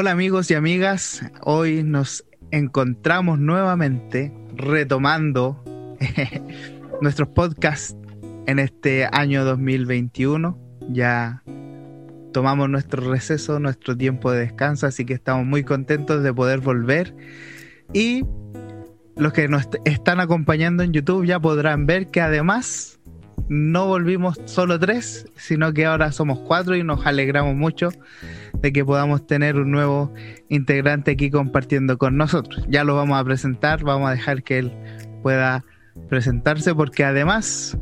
Hola amigos y amigas, hoy nos encontramos nuevamente retomando nuestros podcasts en este año 2021. Ya tomamos nuestro receso, nuestro tiempo de descanso, así que estamos muy contentos de poder volver. Y los que nos están acompañando en YouTube ya podrán ver que además no volvimos solo tres, sino que ahora somos cuatro y nos alegramos mucho de que podamos tener un nuevo integrante aquí compartiendo con nosotros. Ya lo vamos a presentar, vamos a dejar que él pueda presentarse porque además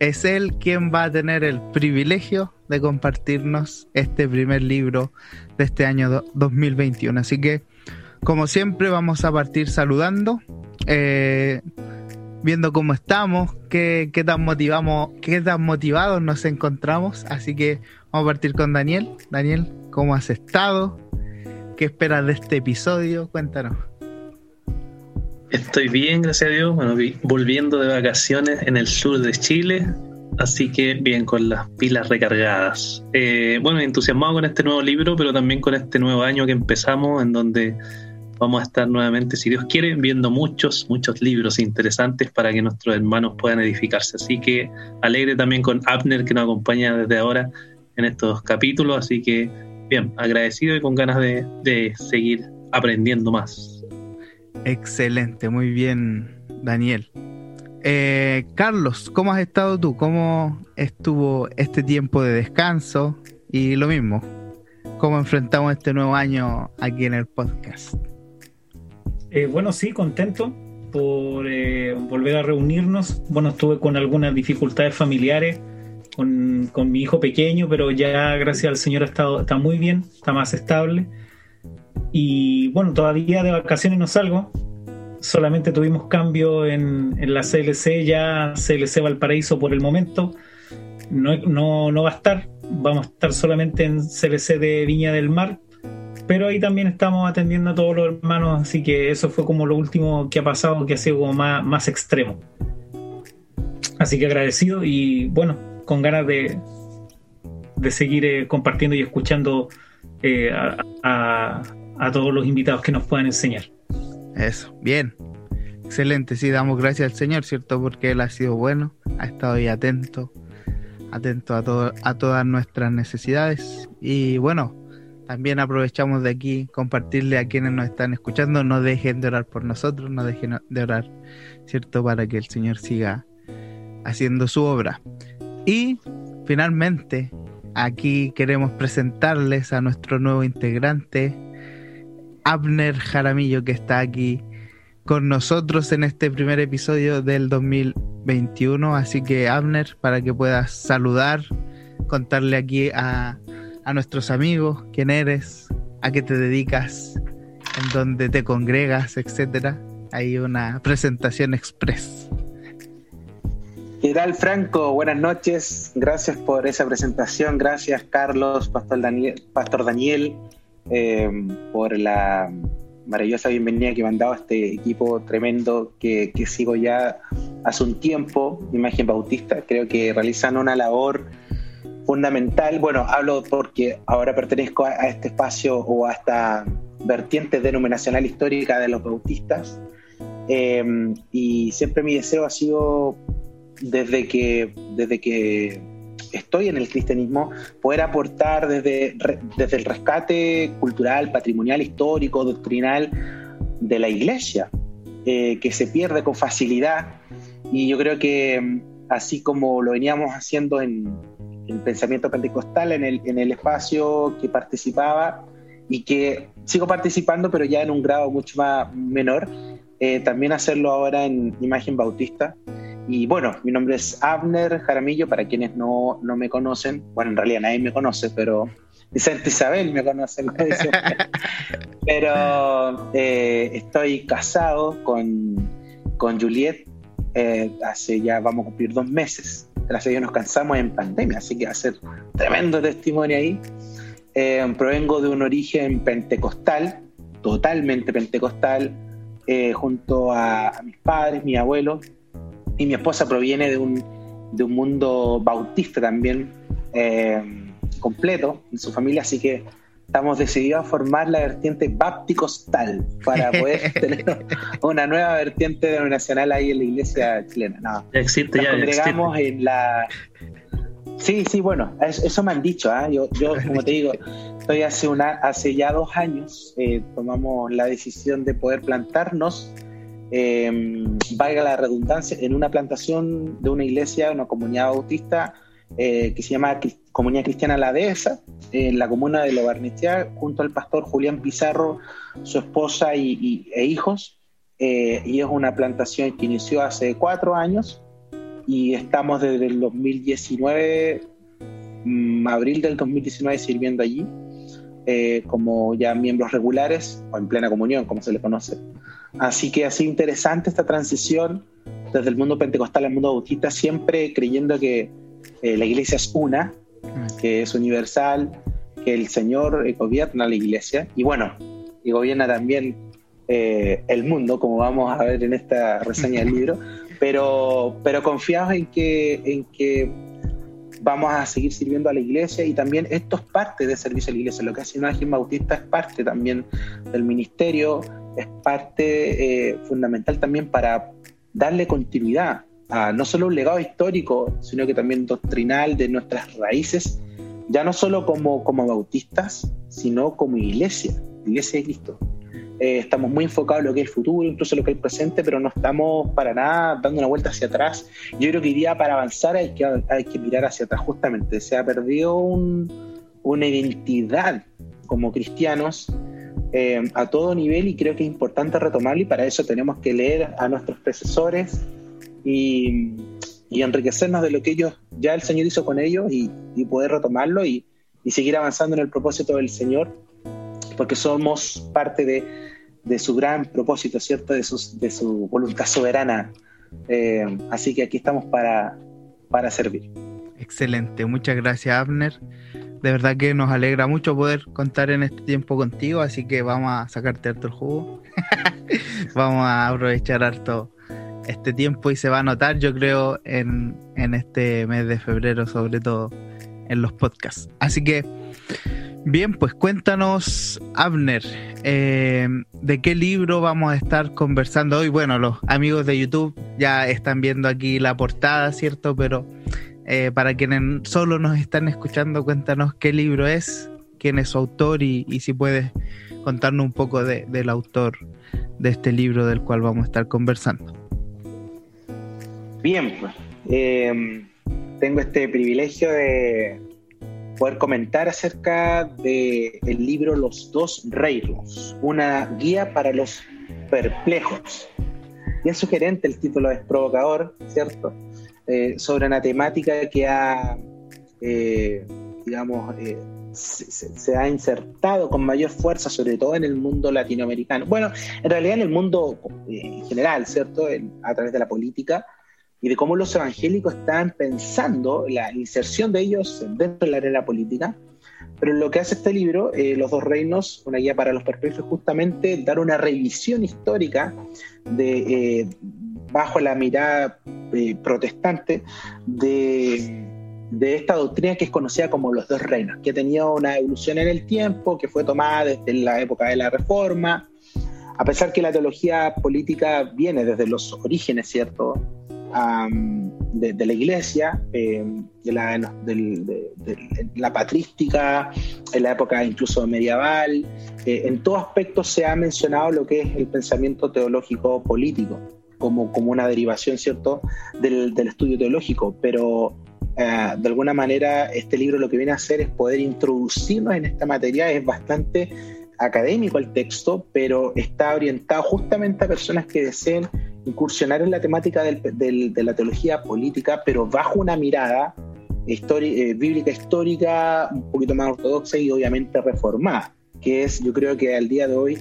es él quien va a tener el privilegio de compartirnos este primer libro de este año 2021. Así que, como siempre, vamos a partir saludando, eh, viendo cómo estamos, qué, qué, tan motivamos, qué tan motivados nos encontramos. Así que vamos a partir con Daniel. Daniel, ¿cómo has estado? ¿Qué esperas de este episodio? Cuéntanos. Estoy bien, gracias a Dios. Bueno, volviendo de vacaciones en el sur de Chile, así que bien con las pilas recargadas. Eh, bueno, entusiasmado con este nuevo libro, pero también con este nuevo año que empezamos, en donde vamos a estar nuevamente, si Dios quiere, viendo muchos, muchos libros interesantes para que nuestros hermanos puedan edificarse. Así que alegre también con Abner que nos acompaña desde ahora en estos capítulos, así que bien, agradecido y con ganas de, de seguir aprendiendo más. Excelente, muy bien, Daniel. Eh, Carlos, ¿cómo has estado tú? ¿Cómo estuvo este tiempo de descanso? Y lo mismo, ¿cómo enfrentamos este nuevo año aquí en el podcast? Eh, bueno, sí, contento por eh, volver a reunirnos. Bueno, estuve con algunas dificultades familiares con, con, mi hijo pequeño, pero ya gracias al Señor ha estado, está muy bien, está más estable. Y bueno, todavía de vacaciones no salgo. Solamente tuvimos cambio en, en la CLC, ya CLC Valparaíso por el momento. No, no, no va a estar. Vamos a estar solamente en CLC de Viña del Mar. Pero ahí también estamos atendiendo a todos los hermanos, así que eso fue como lo último que ha pasado, que ha sido como más, más extremo. Así que agradecido y bueno, con ganas de, de seguir eh, compartiendo y escuchando eh, a, a todos los invitados que nos puedan enseñar. Eso, bien. Excelente, sí, damos gracias al Señor, ¿cierto? Porque Él ha sido bueno, ha estado ahí atento, atento a, todo, a todas nuestras necesidades. Y bueno, también aprovechamos de aquí compartirle a quienes nos están escuchando, no dejen de orar por nosotros, no dejen de orar, ¿cierto? Para que el Señor siga haciendo su obra. Y finalmente, aquí queremos presentarles a nuestro nuevo integrante, Abner Jaramillo, que está aquí con nosotros en este primer episodio del 2021. Así que, Abner, para que puedas saludar, contarle aquí a, a nuestros amigos quién eres, a qué te dedicas, en dónde te congregas, etcétera. Hay una presentación express. ¿Qué tal, Franco? Buenas noches. Gracias por esa presentación. Gracias, Carlos, Pastor Daniel, Pastor Daniel eh, por la maravillosa bienvenida que me han dado a este equipo tremendo que, que, sigo ya hace un tiempo, Imagen Bautista. Creo que realizan una labor fundamental. Bueno, hablo porque ahora pertenezco a, a este espacio o a esta vertiente denominacional histórica de los bautistas. Eh, y siempre mi deseo ha sido, desde que, desde que estoy en el cristianismo, poder aportar desde, desde el rescate cultural, patrimonial, histórico, doctrinal de la iglesia, eh, que se pierde con facilidad. Y yo creo que mm, así como lo veníamos haciendo en, el pensamiento pentecostal, en el, en el espacio que participaba y que sigo participando, pero ya en un grado mucho más menor, eh, también hacerlo ahora en Imagen Bautista. Y bueno, mi nombre es Abner Jaramillo, para quienes no, no me conocen. Bueno, en realidad nadie me conoce, pero Vicente Isabel me conoce. pero eh, estoy casado con, con Juliet eh, hace ya vamos a cumplir dos meses. Gracias a Dios nos cansamos en pandemia, así que ser tremendo testimonio ahí. Eh, provengo de un origen pentecostal, totalmente pentecostal, eh, junto a, a mis padres, mi abuelo y mi esposa proviene de un, de un mundo bautista también eh, completo en su familia, así que estamos decididos a formar la vertiente bapticostal para poder tener una nueva vertiente denominacional ahí en la iglesia chilena. No, existe nos ya. congregamos en la. Sí, sí, bueno, eso, me han dicho. ¿ah? Yo, yo, como te digo, estoy hace, una, hace ya dos años, eh, tomamos la decisión de poder plantarnos, eh, valga la redundancia, en una plantación de una iglesia, una comunidad bautista eh, que se llama Comunidad Cristiana La Dehesa, en la comuna de Lobarnechea, junto al pastor Julián Pizarro, su esposa y, e hijos. Eh, y es una plantación que inició hace cuatro años y estamos desde el 2019, mm, abril del 2019, sirviendo allí eh, como ya miembros regulares o en plena comunión, como se le conoce. Así que ha sido interesante esta transición desde el mundo pentecostal al mundo bautista, siempre creyendo que eh, la iglesia es una, que es universal, que el Señor eh, gobierna la iglesia. Y bueno, y gobierna también eh, el mundo, como vamos a ver en esta reseña del libro, pero, pero confiados en que, en que vamos a seguir sirviendo a la iglesia y también esto es parte del servicio a la iglesia. Lo que hace Imagen Bautista es parte también del ministerio, es parte fundamental también para darle continuidad no solo un legado histórico, sino que también doctrinal de nuestras raíces, ya no solo como, como bautistas, sino como iglesia, iglesia de Cristo. Eh, estamos muy enfocados en lo que es el futuro, incluso en lo que es el presente, pero no estamos para nada dando una vuelta hacia atrás. Yo creo que iría para avanzar hay que, hay que mirar hacia atrás, justamente. Se ha perdido una identidad como cristianos eh, a todo nivel y creo que es importante retomarlo y para eso tenemos que leer a nuestros predecesores, y, enriquecernos de lo que ellos, ya el Señor hizo con ellos y, poder retomarlo y, seguir avanzando en el propósito del Señor, porque somos parte de, su gran propósito, ¿cierto? De, de su voluntad soberana. Eh, así que aquí estamos para, para servir. Excelente, muchas gracias Abner. De verdad que nos alegra mucho poder contar en este tiempo contigo, así que vamos a sacarte harto el jugo. vamos a aprovechar harto este tiempo y se va a notar, yo creo, en, este mes de febrero, sobre todo en los podcasts. Así que, bien, pues cuéntanos, Abner, eh, de qué libro vamos a estar conversando hoy. Bueno, los amigos de YouTube ya están viendo aquí la portada, ¿cierto? Pero eh, para quienes solo nos están escuchando, cuéntanos qué libro es, quién es su autor y, si puedes contarnos un poco del autor de este libro del cual vamos a estar conversando. Bien, em, tengo este privilegio de poder comentar acerca del el libro Los dos reinos, una guía para los perplejos. Es sugerente, el título es provocador, ¿cierto? Eh, sobre una temática que ha, eh, digamos, eh, se, ha insertado con mayor fuerza, sobre todo en el mundo latinoamericano. Bueno, en realidad en el mundo en general, ¿cierto? a través de la política, y de cómo los evangélicos están pensando la inserción de ellos dentro de la arena política. Pero lo que hace este libro, eh, Los dos reinos, una guía para los perplejos, justamente dar una revisión histórica de, eh, bajo la mirada eh, protestante de, de, esta doctrina que es conocida como los dos reinos, que ha tenido una evolución en el tiempo, que fue tomada desde la época de la Reforma, a pesar que la teología política viene desde los orígenes, ¿cierto? De, la iglesia, de, la, de, la, patrística, en la época incluso medieval. Eh, en todo aspecto se ha mencionado lo que es el pensamiento teológico político, como, como una derivación, ¿cierto?, del, estudio teológico, pero eh, de alguna manera este libro lo que viene a hacer es poder introducirnos en esta materia, es bastante académico el texto, pero está orientado justamente a personas que deseen incursionar en la temática de la teología política, pero bajo una mirada eh, bíblica histórica un poquito más ortodoxa y obviamente reformada, que es yo creo que al día de hoy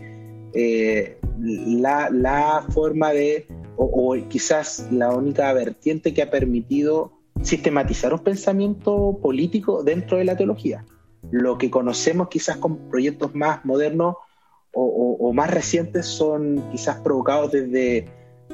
eh, la, forma de, o, quizás la única vertiente que ha permitido sistematizar un pensamiento político dentro de la teología. Lo que conocemos quizás con proyectos más modernos o más recientes son quizás provocados desde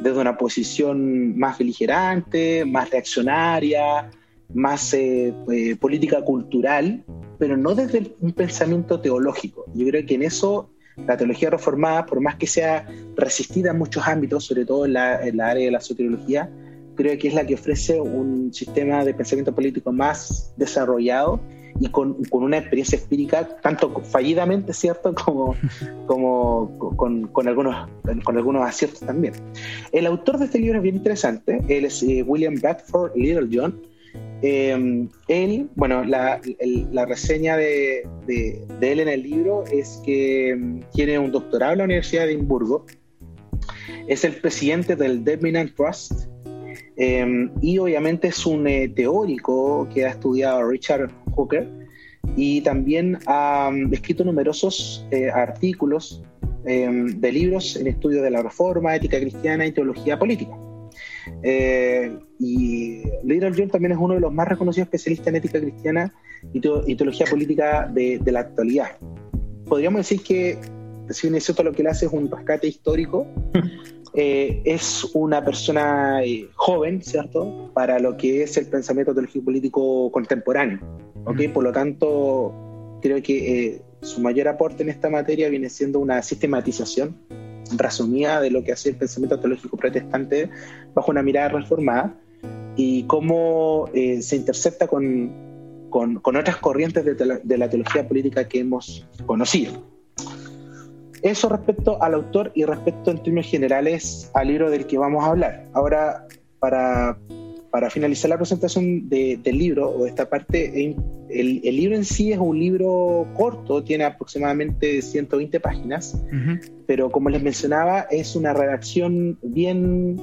desde una posición más beligerante, más reaccionaria, más eh, eh, política cultural, pero no desde un pensamiento teológico. Yo creo que en eso la teología reformada, por más que sea resistida en muchos ámbitos, sobre todo en la, área de la soteriología, creo que es la que ofrece un sistema de pensamiento político más desarrollado y con, una experiencia empírica, tanto fallidamente, ¿cierto?, como, como con, algunos, con algunos aciertos también. El autor de este libro es bien interesante, él es eh, William Bradford Little John, eh, él, bueno, la, reseña de, él en el libro es que mm, tiene un doctorado en la Universidad de Edimburgo, es el presidente del Debenham Trust em, y obviamente es un eh, teórico que ha estudiado Richard Hooker y también ha mm, escrito numerosos eh, artículos em, de libros en estudio de la reforma, ética cristiana y teología política. Eh, y Little John también es uno de los más reconocidos especialistas en ética cristiana y, teología política de, la actualidad. Podríamos decir que, si bien es cierto lo que él hace es un rescate histórico, eh, es una persona eh, joven, ¿cierto?, para lo que es el pensamiento teológico político contemporáneo. Por lo tanto, creo que su mayor aporte en esta materia viene siendo una sistematización resumida de lo que hace el pensamiento teológico protestante bajo una mirada reformada y cómo eh, se intercepta con, con, otras corrientes de, de, la teología política que hemos conocido. Eso respecto al autor y respecto en términos generales al libro del que vamos a hablar. Ahora, para para finalizar la presentación del libro o de esta parte, el, libro en sí es un libro corto, tiene aproximadamente 120 páginas, pero como les mencionaba, es una redacción bien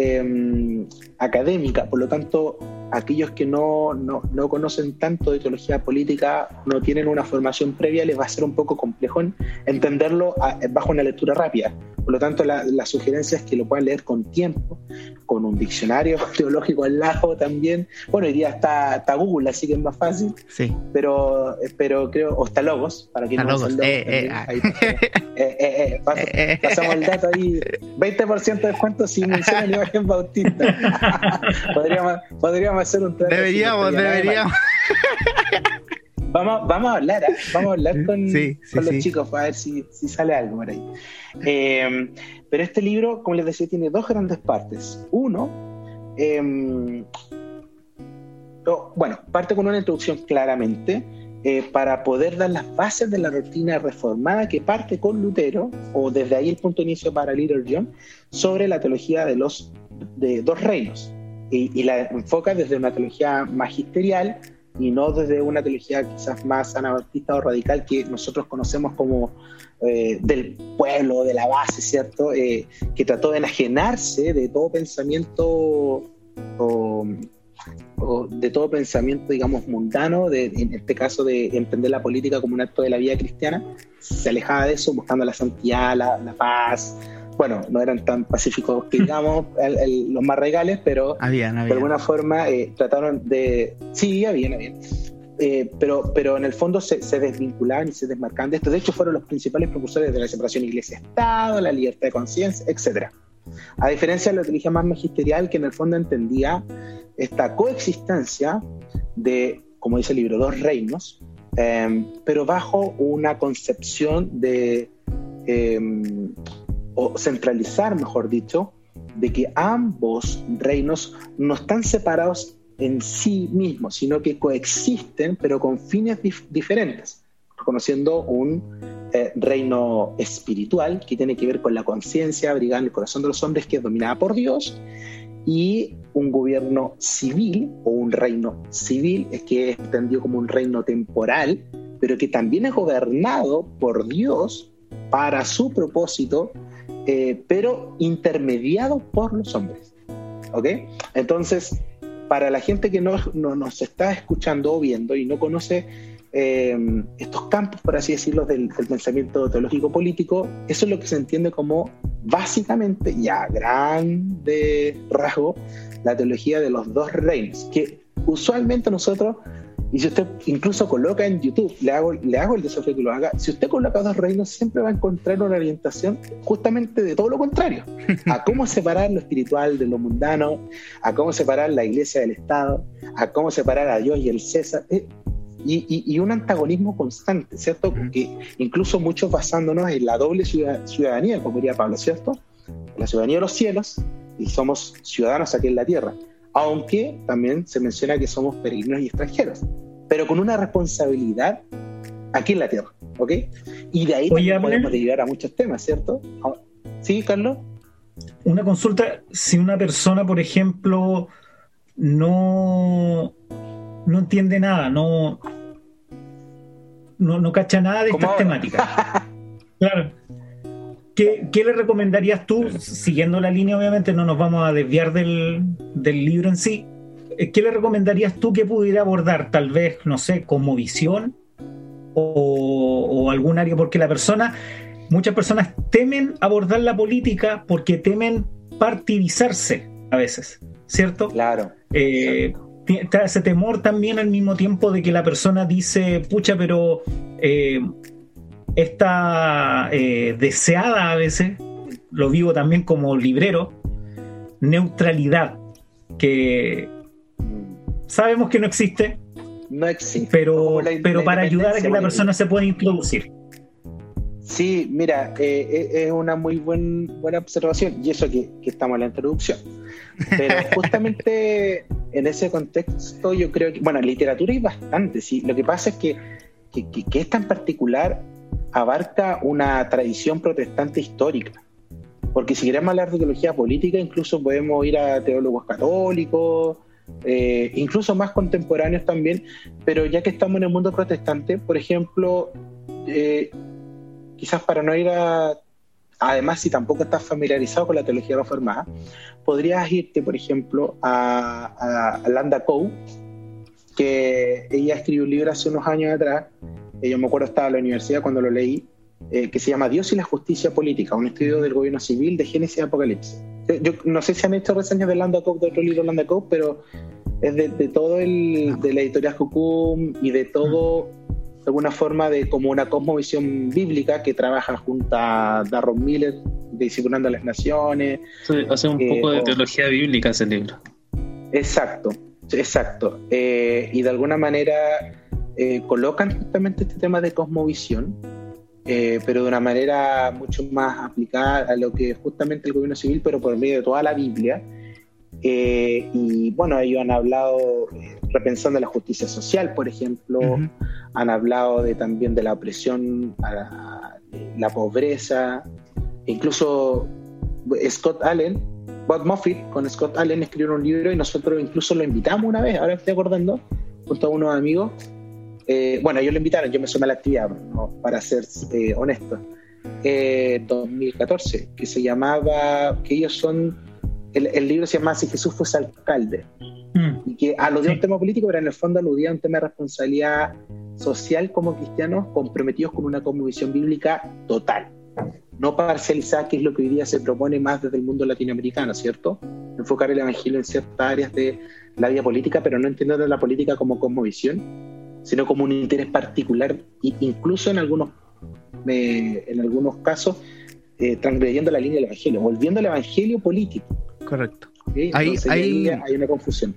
Em, académica, por lo tanto, aquellos que no, no, no, conocen tanto de teología política, no tienen una formación previa, les va a ser un poco complejo entenderlo bajo una lectura rápida. Por lo tanto, la, la, sugerencia es que lo puedan leer con tiempo, con un diccionario teológico al lado también. Bueno, día está, está Google, así que es más fácil. Sí. Pero, pero creo, o está Logos, para quien no logos. Eh, eh, ah. eh, eh, pasamos el dato ahí, 20% de descuento si mencionan imagen bautista. podríamos, podríamos hacer un Deberíamos, deberíamos. Vamos, vamos a hablar, ¿eh? vamos a hablar con, con los chicos para ver si, si, sale algo por ahí. Eh, pero este libro, como les decía, tiene dos grandes partes. Uno, eh, oh, bueno, parte con una introducción claramente eh, para poder dar las bases de la doctrina reformada que parte con Lutero, o desde ahí el punto de inicio para Little John, sobre la teología de los de dos reinos. Y, la enfoca desde una teología magisterial y no desde una teología quizás más anabaptista o radical que nosotros conocemos como eh, del pueblo, de la base, ¿cierto? Eh, que trató de enajenarse de todo pensamiento o, de todo pensamiento, digamos, mundano, de, en este caso de entender la política como un acto de la vida cristiana, se alejaba de eso buscando la santidad, la, paz, bueno, no eran tan pacíficos que digamos los más regales, pero de alguna forma eh, trataron de... Sí, habían, habían. Eh, pero, pero en el fondo se, se, desvinculaban y se desmarcaban de esto. De hecho, fueron los principales propulsores de la separación iglesia-estado, la libertad de conciencia, etc. A diferencia de la teología más magisterial, que en el fondo entendía esta coexistencia de, como dice el libro, dos reinos, eh, pero bajo una concepción de o centralizar, mejor dicho, de que ambos reinos no están separados en sí mismos, sino que coexisten, pero con fines diferentes, reconociendo un eh, reino espiritual que tiene que ver con la conciencia abrigada el corazón de los hombres, que es dominada por Dios, y un gobierno civil o un reino civil, que es entendido como un reino temporal, pero que también es gobernado por Dios para su propósito eh, pero intermediado por los hombres. ¿Ok? Entonces, para la gente que no, nos está escuchando o viendo y no conoce eh, estos campos, por así decirlo, del, pensamiento teológico político, eso es lo que se entiende como básicamente, ya grande rasgo, la teología de los dos reinos, que usualmente nosotros y si usted incluso coloca en YouTube, le hago, le hago el desafío que lo haga, si usted coloca dos reinos, siempre va a encontrar una orientación justamente de todo lo contrario, a cómo separar lo espiritual de lo mundano, a cómo separar la iglesia del Estado, a cómo separar a Dios y el César. Eh, y, un antagonismo constante, ¿cierto? Porque incluso muchos basándonos en la doble ciudadanía, como diría Pablo, ¿cierto? La ciudadanía de los cielos y somos ciudadanos aquí en la tierra, aunque también se menciona que somos peregrinos y extranjeros, pero con una responsabilidad aquí en la tierra, ¿ok? Y de ahí podemos derivar a muchos temas, ¿cierto? Ah, ¿Sí, Carlos? Una consulta, si una persona, por ejemplo, no, no entiende nada, no, no, no cacha nada de estas temáticas. claro. ¿Qué, le recomendarías tú, siguiendo la línea, obviamente no nos vamos a desviar del, del libro en sí, eh, ¿qué le recomendarías tú que pudiera abordar? Tal vez, no sé, como visión o, algún área, porque la persona, muchas personas temen abordar la política porque temen partidizarse a veces, ¿cierto? Claro. Eh, ese temor también al mismo tiempo de que la persona dice, pucha, pero eh, está eh, deseada a veces, lo vivo también como librero, neutralidad, que sabemos que no existe, no existe. Pero, pero para ayudar a que la persona se pueda introducir. Sí, mira, eh, eh, es una muy buen, buena observación, y eso que, estamos en la introducción. Pero justamente en ese contexto yo creo que, bueno, literatura hay bastante, sí. Lo que pasa es que, que, que esta en particular abarca una tradición protestante histórica. Porque si queremos hablar de teología política, incluso podemos ir a teólogos católicos, eh, incluso más contemporáneos también, pero ya que estamos en el mundo protestante, por ejemplo, eh, quizás para no ir a, además si tampoco estás familiarizado con la teología reformada, podrías irte, por ejemplo, a, a, Landa Coe, que ella escribió un libro hace unos años atrás, eh, yo me acuerdo estaba en la universidad cuando lo leí, que se llama Dios y la justicia política, un estudio del gobierno civil de Génesis y Apocalipsis. Eh, yo no sé si han hecho reseñas de Landa Coke, de otro libro Landa Coke, pero es de, todo el, de la editorial Jukum y de todo, de alguna forma, de como una cosmovisión bíblica que trabaja junto a Darron Miller, de Disciplinando a las Naciones. hace un poco de teología bíblica ese libro. Exacto, exacto. Eh, y de alguna manera eh, colocan justamente este tema de cosmovisión eh, pero de una manera mucho más aplicada a lo que es justamente el gobierno civil, pero por medio de toda la Biblia. Eh, y bueno, ellos han hablado, eh, repensando la justicia social, por ejemplo, han hablado de, también de la opresión, a la, pobreza, incluso Scott Allen, Bob Moffitt con Scott Allen escribieron un libro y nosotros incluso lo invitamos una vez, ahora estoy acordando, junto a unos amigos, eh, bueno, ellos lo invitaron, yo me sumé a la actividad, para ser eh, honesto. 2014, eh, que se llamaba, que ellos son, el, libro se llama Si Jesús fuese alcalde, mm. y que aludía a un tema político, pero en el fondo aludía a un tema de responsabilidad social como cristianos comprometidos con una cosmovisión bíblica total, no parcializada, que es lo que hoy día se propone más desde el mundo latinoamericano, ¿cierto? Enfocar el evangelio en ciertas áreas de la vida política, pero no entender la política como cosmovisión sino como un interés particular, incluso en algunos, en algunos casos, eh, transgrediendo la línea del Evangelio, volviendo al Evangelio político. Correcto. Ahí, hay una confusión.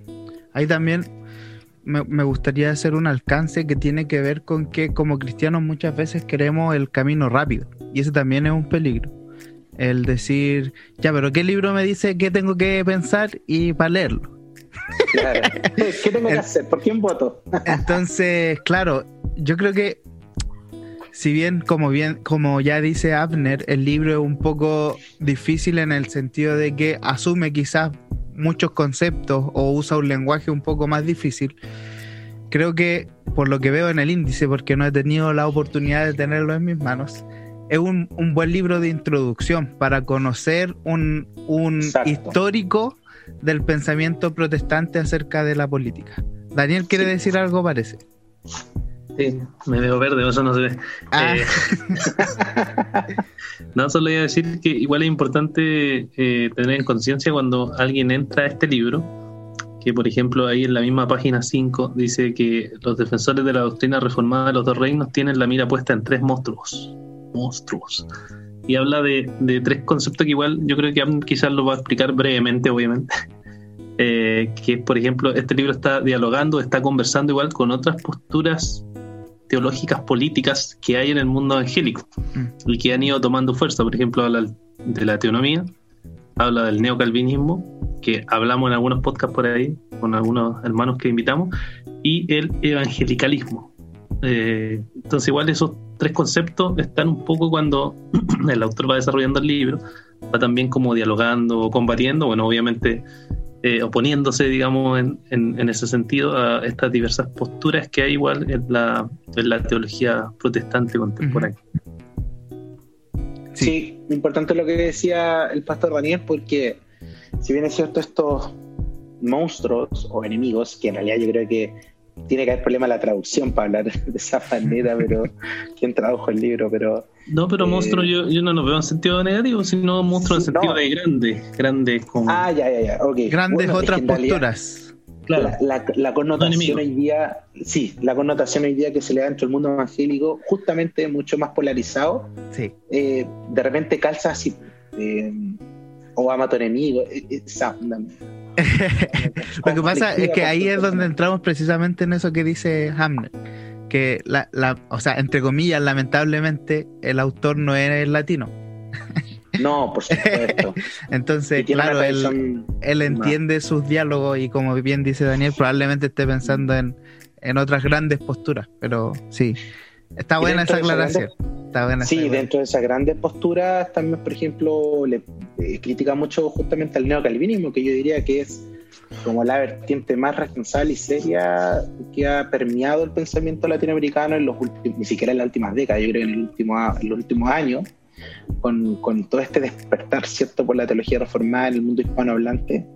Ahí también me, me, gustaría hacer un alcance que tiene que ver con que como cristianos muchas veces queremos el camino rápido, y ese también es un peligro. El decir, ya, pero ¿qué libro me dice qué tengo que pensar y para leerlo? ¿Qué tengo que hacer? ¿Por quién voto? Entonces, claro, yo creo que si bien como bien como ya dice Abner, el libro es un poco difícil en el sentido de que asume quizás muchos conceptos o usa un lenguaje un poco más difícil. Creo que por lo que veo en el índice, porque no he tenido la oportunidad de tenerlo en mis manos, es un, buen libro de introducción para conocer un, un histórico del pensamiento protestante acerca de la política. Daniel quiere decir algo, parece. Sí, me veo verde, eso no se ve. Ah. Eh, no, solo iba a decir que igual es importante eh, tener en conciencia cuando alguien entra a este libro, que por ejemplo ahí en la misma página 5 dice que los defensores de la doctrina reformada de los dos reinos tienen la mira puesta en tres monstruos. Monstruos y habla de, tres conceptos que igual yo creo que quizás lo va a explicar brevemente, obviamente. eh, que por ejemplo este libro está dialogando, está conversando igual con otras posturas teológicas políticas que hay en el mundo evangélico mm. y que han ido tomando fuerza. Por ejemplo, habla de la teonomía, habla del neocalvinismo, que hablamos en algunos podcasts por ahí, con algunos hermanos que invitamos, y el evangelicalismo. Eh, entonces, igual esos tres conceptos están un poco cuando el autor va desarrollando el libro, va también como dialogando o combatiendo, bueno, obviamente eh, oponiéndose, digamos, en, en, ese sentido a estas diversas posturas que hay igual en la, en la teología protestante contemporánea. Sí. importante lo que decía el pastor Daniel, porque si bien es cierto estos monstruos o enemigos, que en realidad yo creo que tiene que haber problema la traducción para hablar de esa manera, pero quién tradujo el libro, pero no, pero monstruo eh, yo, no lo veo en sentido negativo, sino monstruo en sentido de grande, grande como... Ah, ya, ya, ya. Grandes otras posturas. Claro. La, connotación hoy día, sí, la connotación hoy día que se le da dentro del mundo evangélico, justamente mucho más polarizado, sí. Eh, de repente calza así, eh, o amato enemigo, Lo que pasa es que ahí es donde entramos precisamente en eso que dice Hamlet que, la, la, o sea, entre comillas, lamentablemente, el autor no es latino. No, por supuesto. Entonces, claro, él, él entiende sus diálogos y como bien dice Daniel, probablemente esté pensando en, en otras grandes posturas, pero sí, está buena esa aclaración. está buena sí, dentro de esas grandes posturas también, por ejemplo, le eh, critica mucho justamente al neocalvinismo, que yo diría que es como la vertiente más responsable y seria que ha permeado el pensamiento latinoamericano en los últimos, ni siquiera en las últimas décadas, yo creo que en, el último, en los últimos años, con, con, todo este despertar, ¿cierto?, por la teología reformada en el mundo hispanohablante,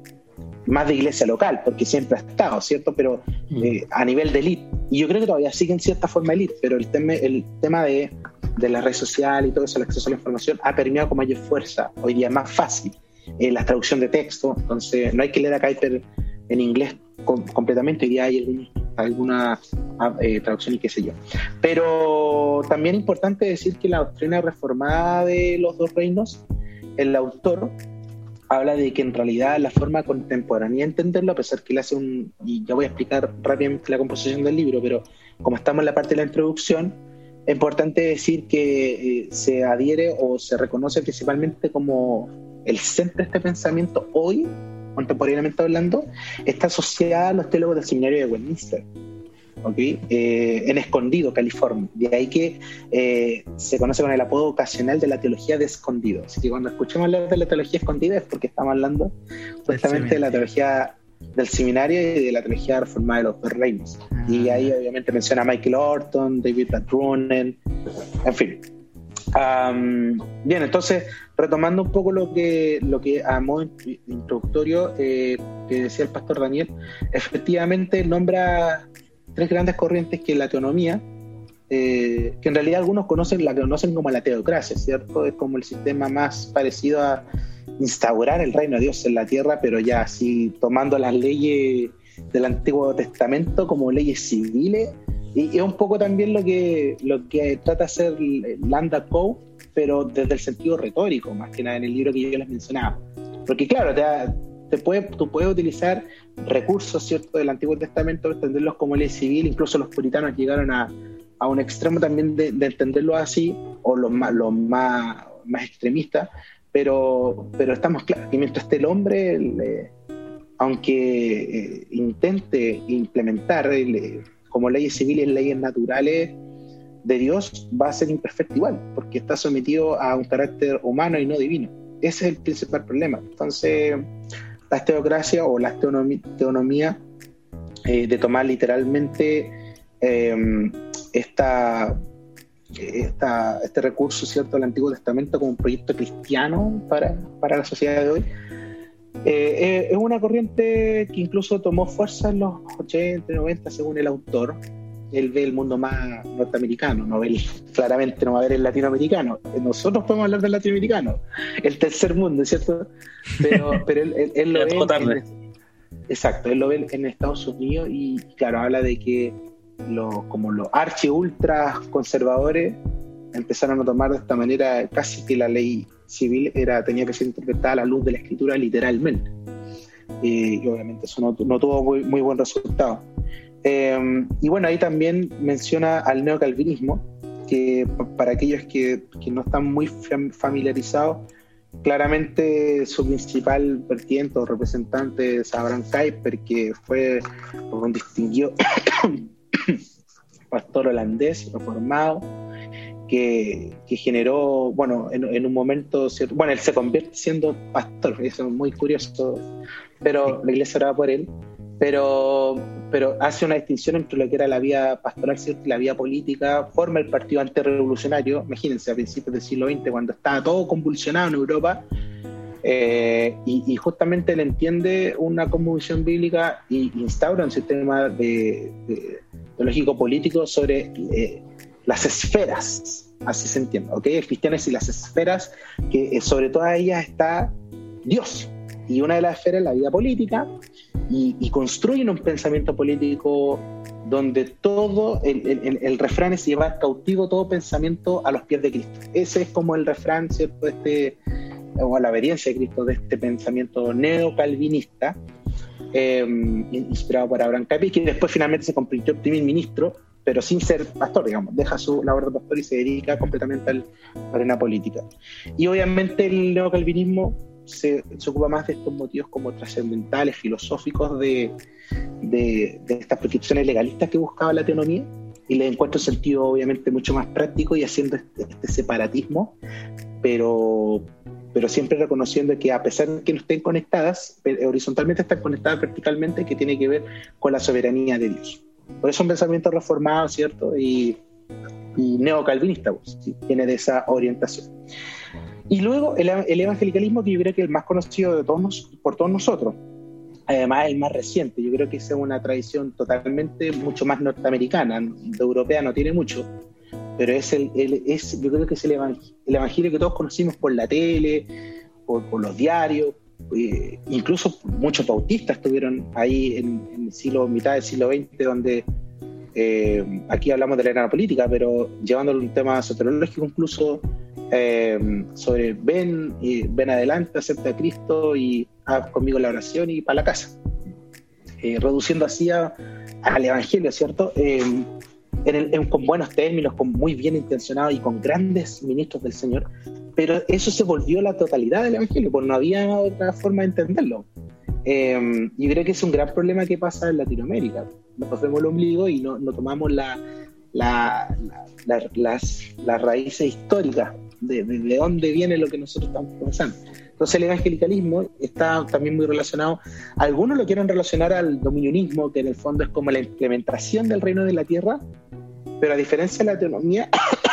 más de iglesia local, porque siempre ha estado, ¿cierto?, pero mm. eh, a nivel de élite. Y yo creo que todavía sigue en cierta forma élite, pero el tema, el tema de, de la red social y todo eso, el acceso a la información, ha permeado con mayor fuerza, hoy día más fácil eh, la traducción de texto, entonces no hay que leer a Kuiper en inglés completamente, y hay alguna ah, eh, traducción y qué sé yo. Pero también es importante decir que la doctrina reformada de los dos reinos, el autor habla de que en realidad la forma contemporánea de entenderlo, a pesar que él hace un, y ya voy a explicar rápidamente la composición del libro, pero como estamos en la parte de la introducción, es importante decir que eh, se adhiere o se reconoce principalmente como el centro de este pensamiento hoy, contemporáneamente hablando, está asociada a los teólogos del seminario de Westminster. ¿Okay? Eh, en Escondido, California. De ahí que eh, se conoce con el apodo ocasional de la teología de escondido. Así que cuando escuchemos hablar de la teología escondida es porque estamos hablando justamente de la teología del seminario y de la teología reformada de los dos reinos. Ah. Y ahí obviamente menciona a Michael Orton, David Patrunen, en fin. bien, entonces retomando un poco lo que, lo que a modo introductorio eh, que decía el pastor Daniel, efectivamente nombra tres grandes corrientes que la teonomía, eh, que en realidad algunos conocen, la conocen como la teocracia, ¿cierto? Es como el sistema más parecido a instaurar el reino de Dios en la tierra, pero ya así tomando las leyes del Antiguo Testamento como leyes civiles. Y es un poco también lo que, lo que trata de hacer Landa Poe pero desde el sentido retórico, más que nada en el libro que yo les mencionaba. Porque claro, te, puede, tú puedes utilizar recursos ¿cierto? del Antiguo Testamento, entenderlos como ley civil, incluso los puritanos llegaron a, a un extremo también de, entenderlo así, o los más, los más, más extremistas, pero, pero estamos claros que mientras esté el hombre, aunque eh, intente implementar como leyes civiles, leyes naturales, de Dios va a ser imperfecto igual, porque está sometido a un carácter humano y no divino. Ese es el principal problema. Entonces, la teocracia o la teonomía, eh, de tomar literalmente em, esta, este recurso cierto del Antiguo Testamento como un proyecto cristiano para, para la sociedad de hoy, eh, eh, es una corriente que incluso tomó fuerza en los 80, 90, según el autor, él ve el mundo más norteamericano, no ve claramente no va a ver el latinoamericano. Nosotros podemos hablar del latinoamericano, el tercer mundo, ¿cierto? Pero, pero él, lo ve. exacto, él lo ve en Estados Unidos y, claro, habla de que los, como los archi ultra conservadores empezaron a tomar de esta manera casi que la ley civil era tenía que ser interpretada a la luz de la escritura literalmente. y obviamente eso no, tuvo muy, muy, buen resultado. Eh, y bueno, ahí también menciona al neocalvinismo, que para aquellos que, que no están muy familiarizados, claramente su principal vertiente o representante es Abraham Kuyper, que fue un distinguido pastor holandés reformado, que, que generó, bueno, en, en, un momento, bueno, él se convierte siendo pastor, eso es muy curioso, pero la iglesia oraba por él, pero, pero hace una distinción entre lo que era la vía pastoral y la vía política, forma el partido antirrevolucionario, imagínense, a principios del siglo XX, cuando estaba todo convulsionado en Europa, eh, y, justamente él entiende una convulsión bíblica e instaura un sistema de, lógico político sobre eh, las esferas, así se entiende, ¿ok? El cristiano es y las esferas, que eh, sobre todas ellas está Dios, y una de las esferas es la vida política, y, construyen un pensamiento político donde todo, el, el, refrán es llevar cautivo todo pensamiento a los pies de Cristo. Ese es como el refrán, ¿cierto? Este, o la obediencia de Cristo de este pensamiento neocalvinista, eh, inspirado por Abraham Capi, que después finalmente se convirtió en primer ministro, pero sin ser pastor, digamos, deja su labor de pastor y se dedica completamente a la arena política. Y obviamente el neocalvinismo se, ocupa más de estos motivos como trascendentales, filosóficos de, de, estas prescripciones legalistas que buscaba la teonomía y le encuentro sentido obviamente mucho más práctico y haciendo este, este, separatismo, pero, pero siempre reconociendo que a pesar de que no estén conectadas, horizontalmente están conectadas verticalmente, que tiene que ver con la soberanía de Dios. Por eso un pensamiento reformado, ¿cierto? Y, y neocalvinista, pues, tiene de esa orientación. Y luego el, evangelicalismo, que yo creo que es el más conocido de todos por todos nosotros, además el más reciente, yo creo que es una tradición totalmente mucho más norteamericana, de europea no tiene mucho, pero es el, es, yo creo que es el, evangelio, que todos conocimos por la tele, por, los diarios, eh, incluso muchos bautistas estuvieron ahí en, en, el siglo, mitad del siglo XX, donde eh, aquí hablamos de la era política, pero llevándolo a un tema soteriológico incluso, eh, sobre ven, y ven adelante, acepta a Cristo y haz conmigo la oración y para la casa. Eh, reduciendo así al Evangelio, ¿cierto? Eh, con buenos términos, con muy bien intencionados y con grandes ministros del Señor, pero eso se volvió la totalidad del Evangelio, porque no había otra forma de entenderlo. y creo que es un gran problema que pasa en Latinoamérica. Nos vemos el ombligo y no, no tomamos la, la, las, las raíces históricas de, de, dónde viene lo que nosotros estamos pensando. Entonces el evangelicalismo está también muy relacionado, algunos lo quieren relacionar al dominionismo, que en el fondo es como la implementación del reino de la tierra, pero a diferencia de la teonomía,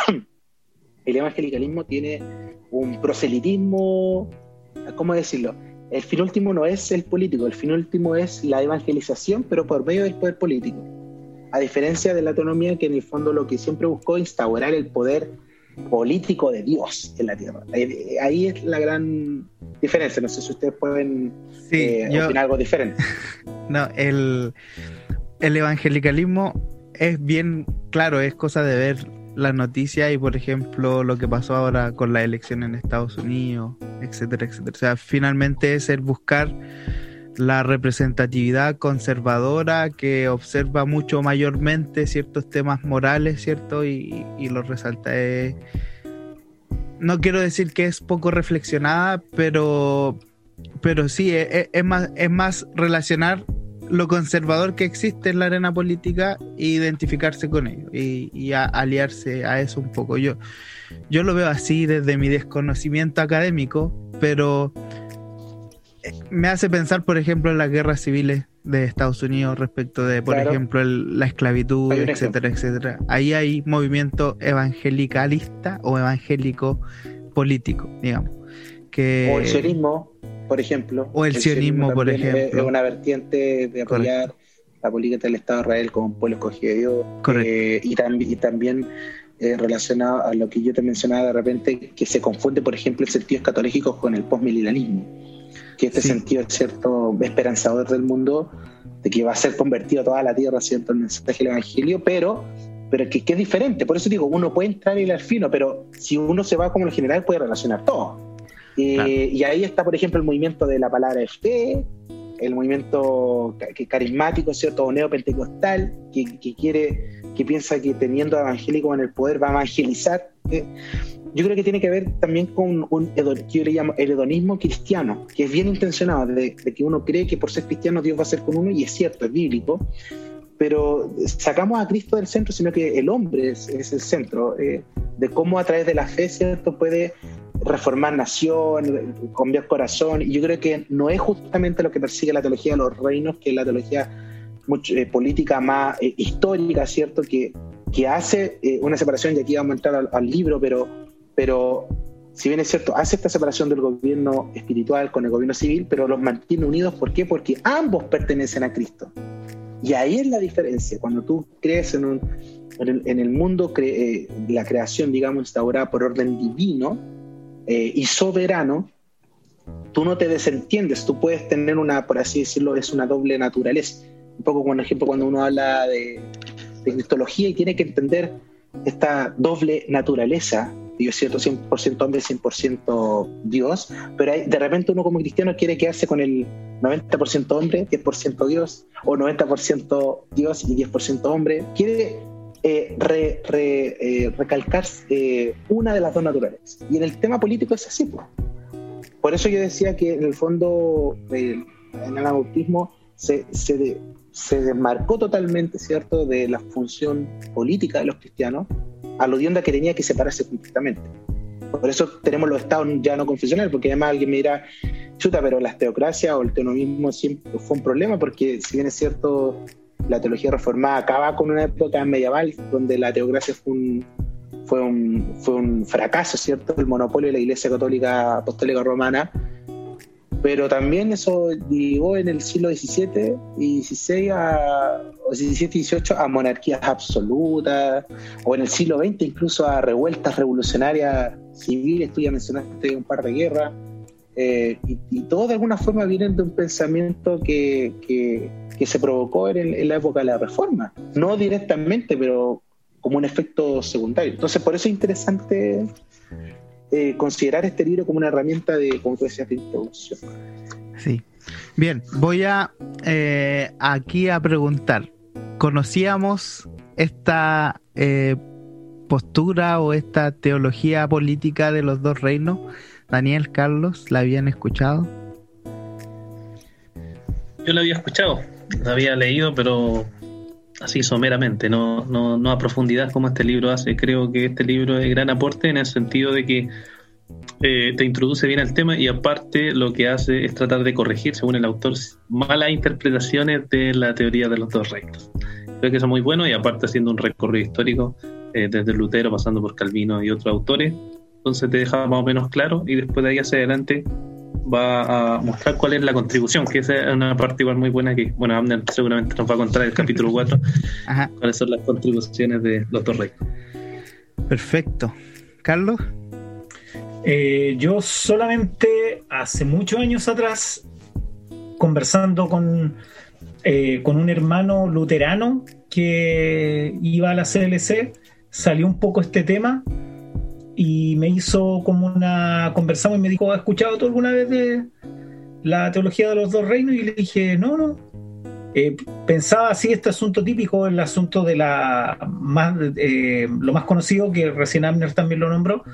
el evangelicalismo tiene un proselitismo, ¿cómo decirlo? El fin último no es el político, el fin último es la evangelización, pero por medio del poder político. A diferencia de la autonomía, que en el fondo lo que siempre buscó instaurar el poder político de Dios en la tierra. Ahí, es la gran diferencia. No sé si ustedes pueden eh, opinar algo diferente. no, el, el evangelicalismo es bien claro, es cosa de ver las noticias y, por ejemplo, lo que pasó ahora con la elección en Estados Unidos, etcétera, etcétera. O sea, finalmente es el buscar la representatividad conservadora que observa mucho mayormente ciertos temas morales, ¿cierto? Y, y lo resalta. no quiero decir que es poco reflexionada, pero, pero sí, e, e, es, más, es más relacionar lo conservador que existe en la arena política e identificarse con ello y, y aliarse a eso un poco. Yo, yo lo veo así desde mi desconocimiento académico, pero me hace pensar, por ejemplo, en las guerras civiles de Estados Unidos respecto de, por ejemplo, la esclavitud, etcétera, etcétera. Ahí hay movimiento evangelicalista o evangélico político, digamos. Que... O el sionismo, por ejemplo. O el, sionismo, por ejemplo. Es una vertiente de apoyar la política del Estado de Israel como un pueblo escogido de Dios. Eh, y, y también eh, relacionado a lo que yo te mencionaba de repente, que se confunde, por ejemplo, el sentido escatológico con el postmilenialismo que este sentido es cierto esperanzador del mundo, de que va a ser convertido toda la tierra, ¿cierto? El mensaje del Evangelio, pero, pero que, que, es diferente. Por eso digo, uno puede entrar y al fino, pero si uno se va como el general, puede relacionar todo. Y ahí está, por ejemplo, el movimiento de la palabra fe, el movimiento carismático, ¿cierto? O neopentecostal, que, que quiere, que piensa que teniendo evangélicos en el poder va a evangelizar. Yo creo que tiene que ver también con un, yo le llamo el hedonismo cristiano, que es bien intencionado, de, que uno cree que por ser cristiano Dios va a ser con uno, y es cierto, es bíblico, pero sacamos a Cristo del centro, sino que el hombre es, el centro, eh, de cómo a través de la fe, ¿cierto?, puede reformar nación, cambiar corazón. Y yo creo que no es justamente lo que persigue la teología de los reinos, que es la teología mucho, eh, política más eh, histórica, ¿cierto? Que, que hace eh, una separación, y aquí vamos a entrar al, libro, pero, pero si bien es cierto, hace esta separación del gobierno espiritual con el gobierno civil, pero los mantiene unidos. ¿Por qué? Porque ambos pertenecen a Cristo. Y ahí es la diferencia. Cuando tú crees en, un, en, el, mundo, la creación, digamos, instaurada por orden divino, eh, y soberano, tú no te desentiendes, tú puedes tener una, por así decirlo, es una doble naturaleza. Un poco como ejemplo cuando uno habla de, de cristología y tiene que entender esta doble naturaleza, Dios cierto, 100% hombre, 100% Dios, pero de repente uno como cristiano quiere quedarse con el 90% hombre, 10% Dios, o 90% Dios y 10% hombre. Quiere eh, eh, recalcar eh, una de las dos naturales. Y en el tema político es así. Pues. Por eso yo decía que en el fondo en el anabautismo se, se, se, desmarcó totalmente, ¿cierto?, de la función política de los cristianos, aludiendo a que tenía que separarse completamente. Por eso tenemos los estados ya no confesionales, porque además alguien me dirá, chuta, pero la teocracia o el teonomismo siempre fue un problema, porque si bien es cierto, la teología reformada acaba con una época medieval donde la teocracia fue un, fue un, fue un fracaso, ¿cierto? El monopolio de la Iglesia Católica Apostólica Romana. Pero también eso llegó en el siglo XVII y XVI a, o XVII XVIII a monarquías absolutas, o en el siglo XX incluso a revueltas revolucionarias civiles, tú ya mencionaste un par de guerras, eh, y, y todo de alguna forma vienen de un pensamiento que, que que se provocó en, la época de la reforma. No directamente, pero como un efecto secundario. Entonces, por eso es interesante eh, considerar este libro como una herramienta de, como tú decías, de introducción. Sí. Bien, voy a eh, aquí a preguntar. ¿Conocíamos esta eh, postura o esta teología política de los dos reinos? Daniel, Carlos, ¿la habían escuchado? Yo la había escuchado lo había leído, pero así someramente, no, no, no a profundidad como este libro hace. Creo que este libro es gran aporte en el sentido de que eh, te introduce bien al tema y aparte lo que hace es tratar de corregir, según el autor, malas interpretaciones de la teoría de los dos reinos. Creo que eso es muy bueno y aparte haciendo un recorrido histórico eh, desde Lutero pasando por Calvino y otros autores, entonces te deja más o menos claro y después de ahí hacia adelante va a mostrar cuál es la contribución, que esa es una parte igual muy buena que, bueno, Amner seguramente nos va a contar en el capítulo 4 cuáles son las contribuciones de los dos reyes. Perfecto. Carlos. Eh, yo solamente hace muchos años atrás, conversando con, eh, con un hermano luterano que iba a la CLC, salió un poco este tema y me hizo como una conversación y me dijo, ¿has escuchado tú alguna vez de la teología de los dos reinos? Y le dije, no, no. Eh, pensaba así este asunto típico, el asunto de la más, eh, lo más conocido, que recién Abner también lo nombró,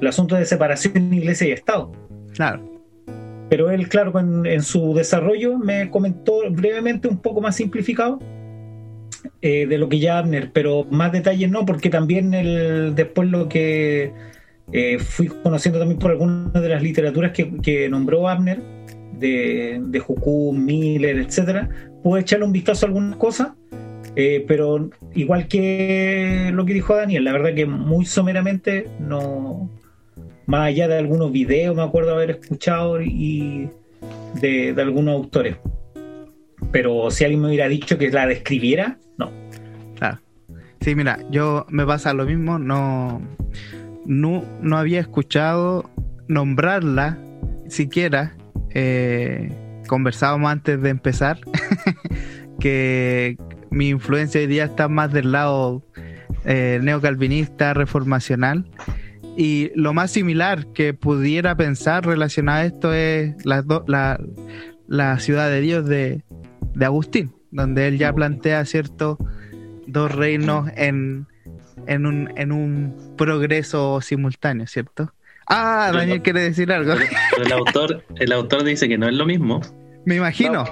el asunto de separación iglesia y Estado. Claro. Pero él, claro, en, en su desarrollo me comentó brevemente, un poco más simplificado, eh, de lo que ya Abner, pero más detalles no, porque también el, después lo que eh, fui conociendo también por algunas de las literaturas que, nombró Abner, de, de Miller, etcétera, pude echarle un vistazo a algunas cosas, eh, pero igual que lo que dijo Daniel, la verdad que muy someramente, no más allá de algunos videos, me acuerdo haber escuchado y de, de algunos autores. Pero si alguien me hubiera dicho que la describiera, no. Claro. Sí, mira, yo me pasa lo mismo, no, no, no había escuchado nombrarla siquiera. Eh, conversábamos antes de empezar que mi influencia hoy día está más del lado eh, neocalvinista, reformacional. Y lo más similar que pudiera pensar relacionado a esto es las, la ciudad de Dios de, de Agustín, donde él ya plantea, ¿cierto?, dos reinos en, en, un, en un progreso simultáneo, ¿cierto? Ah, Daniel quiere decir algo. Pero, el, autor, el autor dice que no es lo mismo. Me imagino.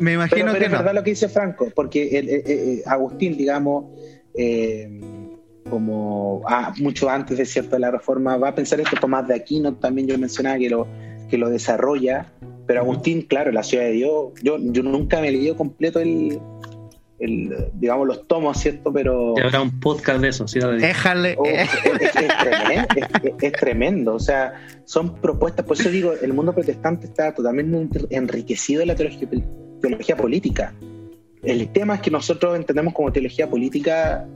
me imagino que es verdad lo que dice Franco, porque el, Agustín, digamos, eh, como ah, mucho antes de cierto la reforma, va a pensar esto Tomás de Aquino, también yo mencionaba que lo, que lo desarrolla, pero Agustín, claro, la ciudad de Dios, yo, yo nunca me he leído completo el, digamos, los tomos, ¿cierto? Pero... Habrá un podcast de eso, Ciudad de Dios. Déjale. Oh, es, tremendo, es, tremendo, o sea, son propuestas, por eso digo, el mundo protestante está totalmente enriquecido en la teología, teología política. El tema es que nosotros entendemos como teología política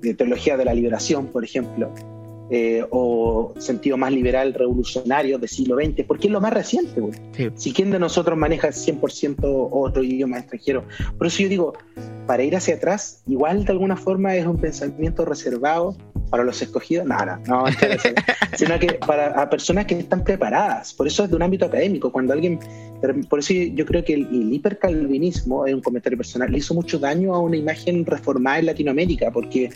de teología de la liberación, por ejemplo, eh, o sentido más liberal revolucionario del siglo XX, porque es lo más reciente. Si quién de nosotros maneja 100% otro idioma extranjero. Por eso yo digo, para ir hacia atrás, igual de alguna forma es un pensamiento reservado para los escogidos, nada, no, sino que para personas que están preparadas. Por eso es de un ámbito académico. Cuando alguien, por eso yo creo que el, el hipercalvinismo, es un comentario personal, le hizo mucho daño a una imagen reformada en Latinoamérica, porque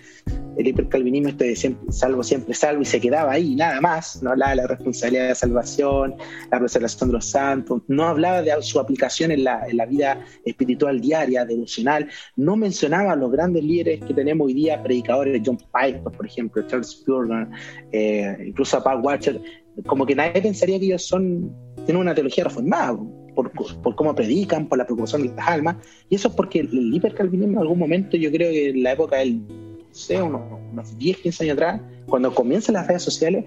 el hipercalvinismo este siempre, salvo siempre salvo y se quedaba ahí, nada más, no hablaba de la responsabilidad de la salvación, la preservación de los santos, no hablaba de su aplicación en la, en la vida espiritual diaria, devocional, no mencionaba a los grandes líderes que tenemos hoy día, predicadores, John Piper, por ejemplo, Charles Spurgeon, eh, incluso a Paul Watcher, como que nadie pensaría que ellos son, tienen una teología reformada. Por, por, cómo predican, por la preocupación de las almas, y eso es porque el hipercalvinismo en algún momento, yo creo que en la época del sé, unos, unos 10, 15 años atrás, cuando comienzan las redes sociales,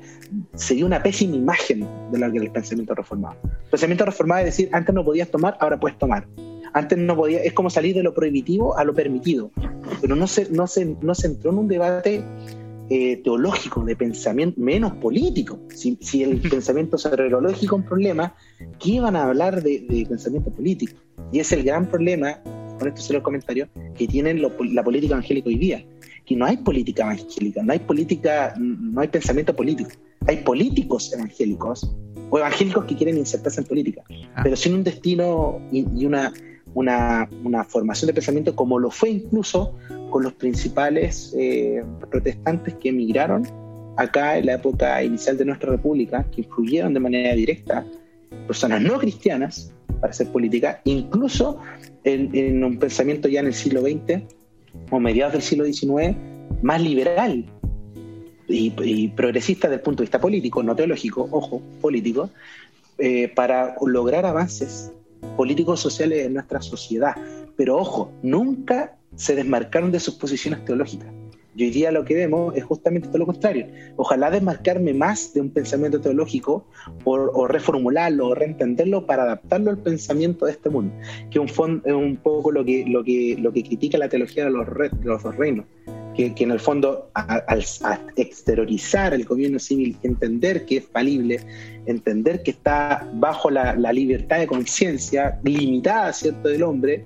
se dio una pésima imagen de lo que el pensamiento reformado. El pensamiento reformado es decir, antes no podías tomar, ahora puedes tomar. Antes no podía, es como salir de lo prohibitivo a lo permitido, pero no se, no se, no se entró en un debate eh, teológico, de pensamiento, menos político. Si, si el pensamiento teológico es un problema, ¿qué iban a hablar de, de, pensamiento político? Y es el gran problema, con esto se los comentarios, que tiene la política evangélica hoy día que no hay política evangélica, no hay política, no hay pensamiento político. Hay políticos evangélicos o evangélicos que quieren insertarse en política, ah. pero sin un destino y, una, una, una, formación de pensamiento como lo fue incluso con los principales eh, protestantes que emigraron acá en la época inicial de nuestra república, que influyeron de manera directa personas no cristianas para hacer política, incluso en, en un pensamiento ya en el siglo XX o mediados del siglo XIX, más liberal y, progresista desde el punto de vista político, no teológico, ojo, político, eh, para lograr avances políticos sociales en nuestra sociedad. Pero ojo, nunca se desmarcaron de sus posiciones teológicas. Y hoy día lo que vemos es justamente todo lo contrario. Ojalá desmarcarme más de un pensamiento teológico o reformularlo o reentenderlo para adaptarlo al pensamiento de este mundo, que un es un poco lo que, lo, que, lo que critica la teología de los, los dos reinos. Que, que, en el fondo, al exteriorizar el gobierno civil, entender que es falible, entender que está bajo la, la libertad de conciencia limitada, ¿cierto?, del hombre,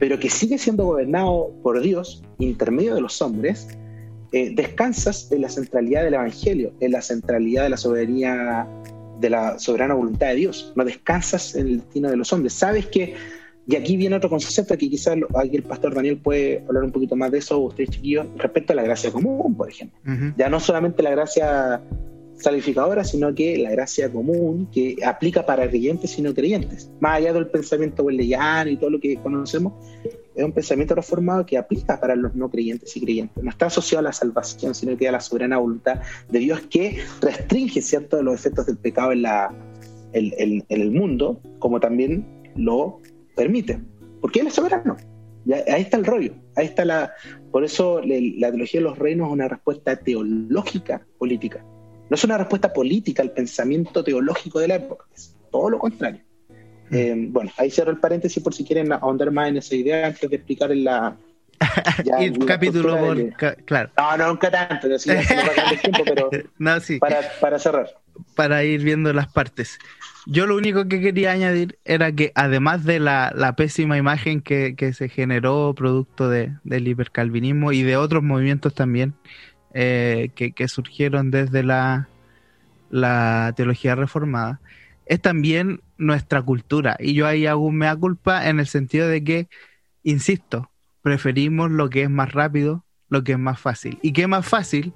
pero que sigue siendo gobernado por Dios, intermedio de los hombres, eh, descansas en la centralidad del Evangelio, en la centralidad de la soberanía, de la soberana voluntad de Dios. No descansas en el destino de los hombres. Sabes que, y aquí viene otro concepto que quizás aquí el pastor Daniel puede hablar un poquito más de eso, ustedes chiquillos, respecto a la gracia común, por ejemplo. Ya no solamente la gracia sino que la gracia común que aplica para creyentes y no creyentes. Más allá del pensamiento wesleyano y todo lo que conocemos, es un pensamiento reformado que aplica para los no creyentes y creyentes. No está asociado a la salvación, sino que a la soberana voluntad de Dios que restringe ciertos los efectos del pecado en, la, en, el mundo, como también lo permite. Porque Él es soberano. ahí está el rollo. Ahí está la. Por eso la teología de los reinos es una respuesta teológica política no es una respuesta política al pensamiento teológico de la época, es todo lo contrario. Mm. Eh, bueno, ahí cierro el paréntesis por si quieren ahondar más en esa idea antes de explicar en la. Ya, capítulo claro. No, no, nunca tanto, no, sí, tiempo, pero no, sí. para, para cerrar. Para ir viendo las partes. Yo lo único que quería añadir era que además de la, la pésima imagen que, que, se generó producto de, del hipercalvinismo y de otros movimientos también, eh, que, surgieron desde la, la teología reformada, es también nuestra cultura. Y yo ahí hago un mea culpa en el sentido de que, insisto, preferimos lo que es más rápido, lo que es más fácil. ¿Y qué más fácil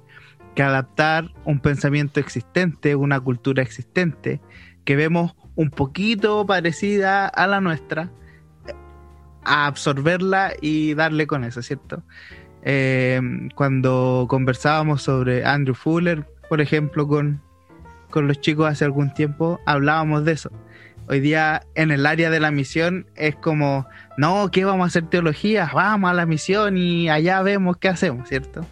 que adaptar un pensamiento existente, una cultura existente, que vemos un poquito parecida a la nuestra, a absorberla y darle con eso, ¿cierto? Eh, cuando conversábamos sobre Andrew Fuller, por ejemplo, con, con los chicos hace algún tiempo, hablábamos de eso. Hoy día en el área de la misión es como, no, ¿qué vamos a hacer teología? Vamos a la misión y allá vemos qué hacemos, ¿cierto?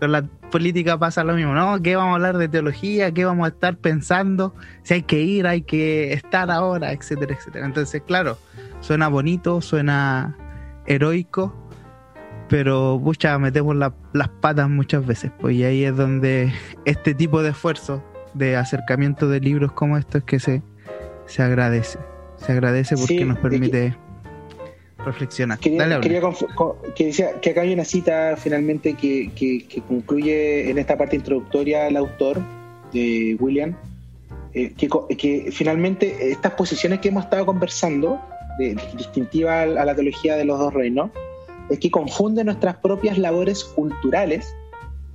Con la política pasa lo mismo, ¿no? ¿Qué vamos a hablar de teología? ¿Qué vamos a estar pensando? Si hay que ir, hay que estar ahora, etcétera, etcétera. Entonces, claro, suena bonito, suena heroico, pero muchas metemos las patas muchas veces, pues y ahí es donde este tipo de esfuerzo de acercamiento de libros como estos que se, se agradece. Se agradece porque nos permite reflexionar. Quería, que, decía, que acá hay una cita finalmente que, que, concluye en esta parte introductoria el autor, de William, eh, que, finalmente estas posiciones que hemos estado conversando, de, distintiva a la teología de los dos reinos, es que confunde nuestras propias labores culturales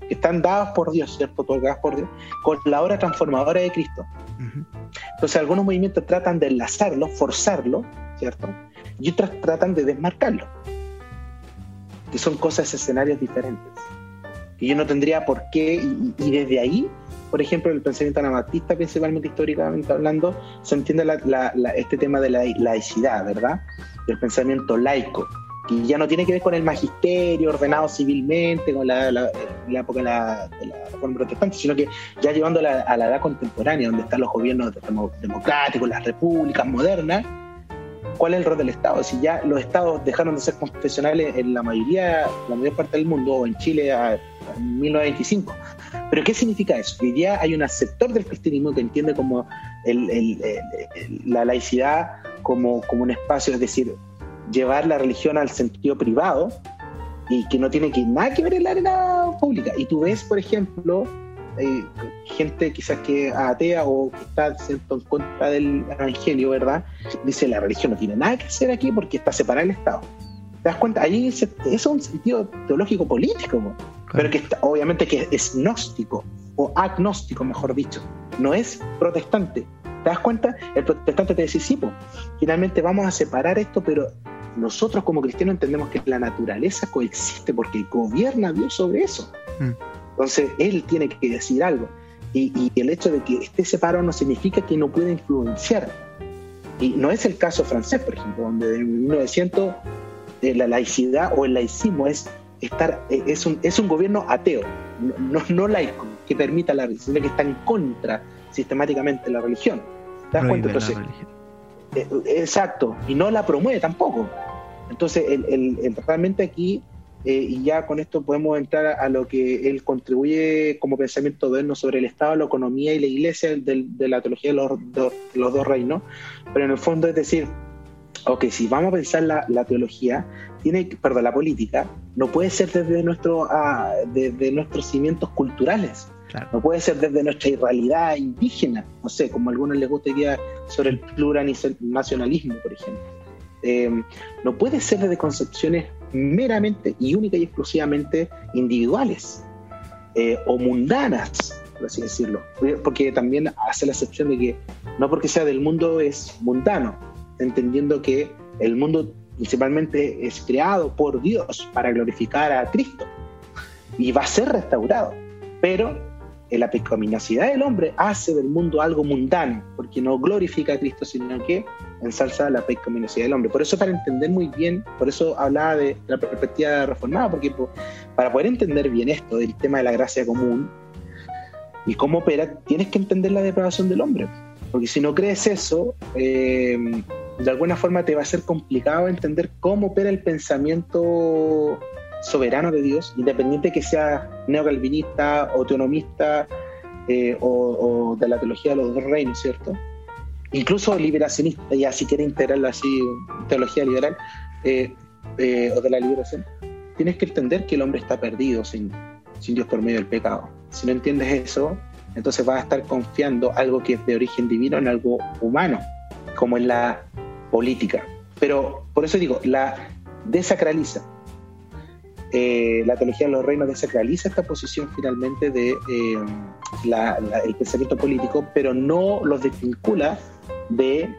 que están dadas por Dios, ¿cierto? Otorgadas por Dios, con la obra transformadora de Cristo. Entonces algunos movimientos tratan de enlazarlo, forzarlo, ¿cierto? Y otros tratan de desmarcarlo. Que son cosas, escenarios diferentes. Que yo no tendría por qué, y, desde ahí, por ejemplo, el pensamiento anabaptista, principalmente históricamente hablando, se entiende este tema de la laicidad, ¿verdad? Del pensamiento laico, que ya no tiene que ver con el magisterio ordenado civilmente, con la, época de la, reforma protestante, sino que ya llevando a la edad contemporánea, donde están los gobiernos democráticos, las repúblicas modernas, ¿cuál es el rol del Estado? Si ya los estados dejaron de ser confesionales en la mayoría, la mayor parte del mundo, o en Chile a, en 1925. ¿Pero qué significa eso? Que ya hay un sector del cristianismo que entiende como la laicidad como, como un espacio, es decir, llevar la religión al sentido privado y que no tiene que, nada que ver en la arena pública. Y tú ves, por ejemplo, eh, gente quizás que atea o que está en contra del evangelio, ¿verdad? Dice la religión no tiene nada que hacer aquí porque está separada del Estado. ¿Te das cuenta? Ahí eso es un sentido teológico político, pero que obviamente que es gnóstico o agnóstico, mejor dicho. No es protestante. ¿Te das cuenta? El protestante te dice, sí, finalmente vamos a separar esto, pero nosotros como cristianos entendemos que la naturaleza coexiste porque gobierna Dios sobre eso. Mm. Entonces, Él tiene que decir algo. Y, el hecho de que esté separado no significa que no pueda influenciar. Y no es el caso francés, por ejemplo, donde en 1900 eh, la laicidad o el laicismo es, estar, eh, es, un, es un gobierno ateo, no, no, laico, que permita la religión, que está en contra sistemáticamente de la religión. ¿Te das cuenta? Entonces, exacto, y no la promueve tampoco. Entonces, el, realmente aquí, eh, y ya con esto podemos entrar a, lo que él contribuye como pensamiento moderno sobre el Estado, la economía y la iglesia de, la teología de los, los, dos reinos, pero en el fondo es decir, ok, si vamos a pensar la, teología, tiene, perdón, la política, no puede ser desde, nuestro, ah, desde nuestros cimientos culturales no puede ser desde nuestra irrealidad indígena, no sé, como a algunos les gustaría sobre el plurinacionalismo, por ejemplo. Em, no puede ser desde concepciones meramente y única y exclusivamente individuales eh, o mundanas, por así decirlo. Porque también hace la excepción de que no porque sea del mundo es mundano, entendiendo que el mundo principalmente es creado por Dios para glorificar a Cristo y va a ser restaurado. Pero la pecaminosidad del hombre hace del mundo algo mundano, porque no glorifica a Cristo, sino que ensalza la pecaminosidad del hombre. Por eso, para entender muy bien, por eso hablaba de la perspectiva reformada, porque para poder entender bien esto, del tema de la gracia común y cómo opera, tienes que entender la depravación del hombre. Porque si no crees eso, eh, de alguna forma te va a ser complicado entender cómo opera el pensamiento soberano de Dios, independiente que sea neocalvinista, autonomista eh, o, de la teología de los dos reinos, ¿cierto? Incluso liberacionista, ya si quiere integrarlo así, teología liberal eh, eh, o de la liberación, tienes que entender que el hombre está perdido sin, sin Dios por medio del pecado. Si no entiendes eso, entonces vas a estar confiando algo que es de origen divino en algo humano, como es la política. Pero por eso digo, la desacraliza. Eh, la teología de los reinos desacraliza esta posición finalmente de eh, el pensamiento político, pero no los desvincula de,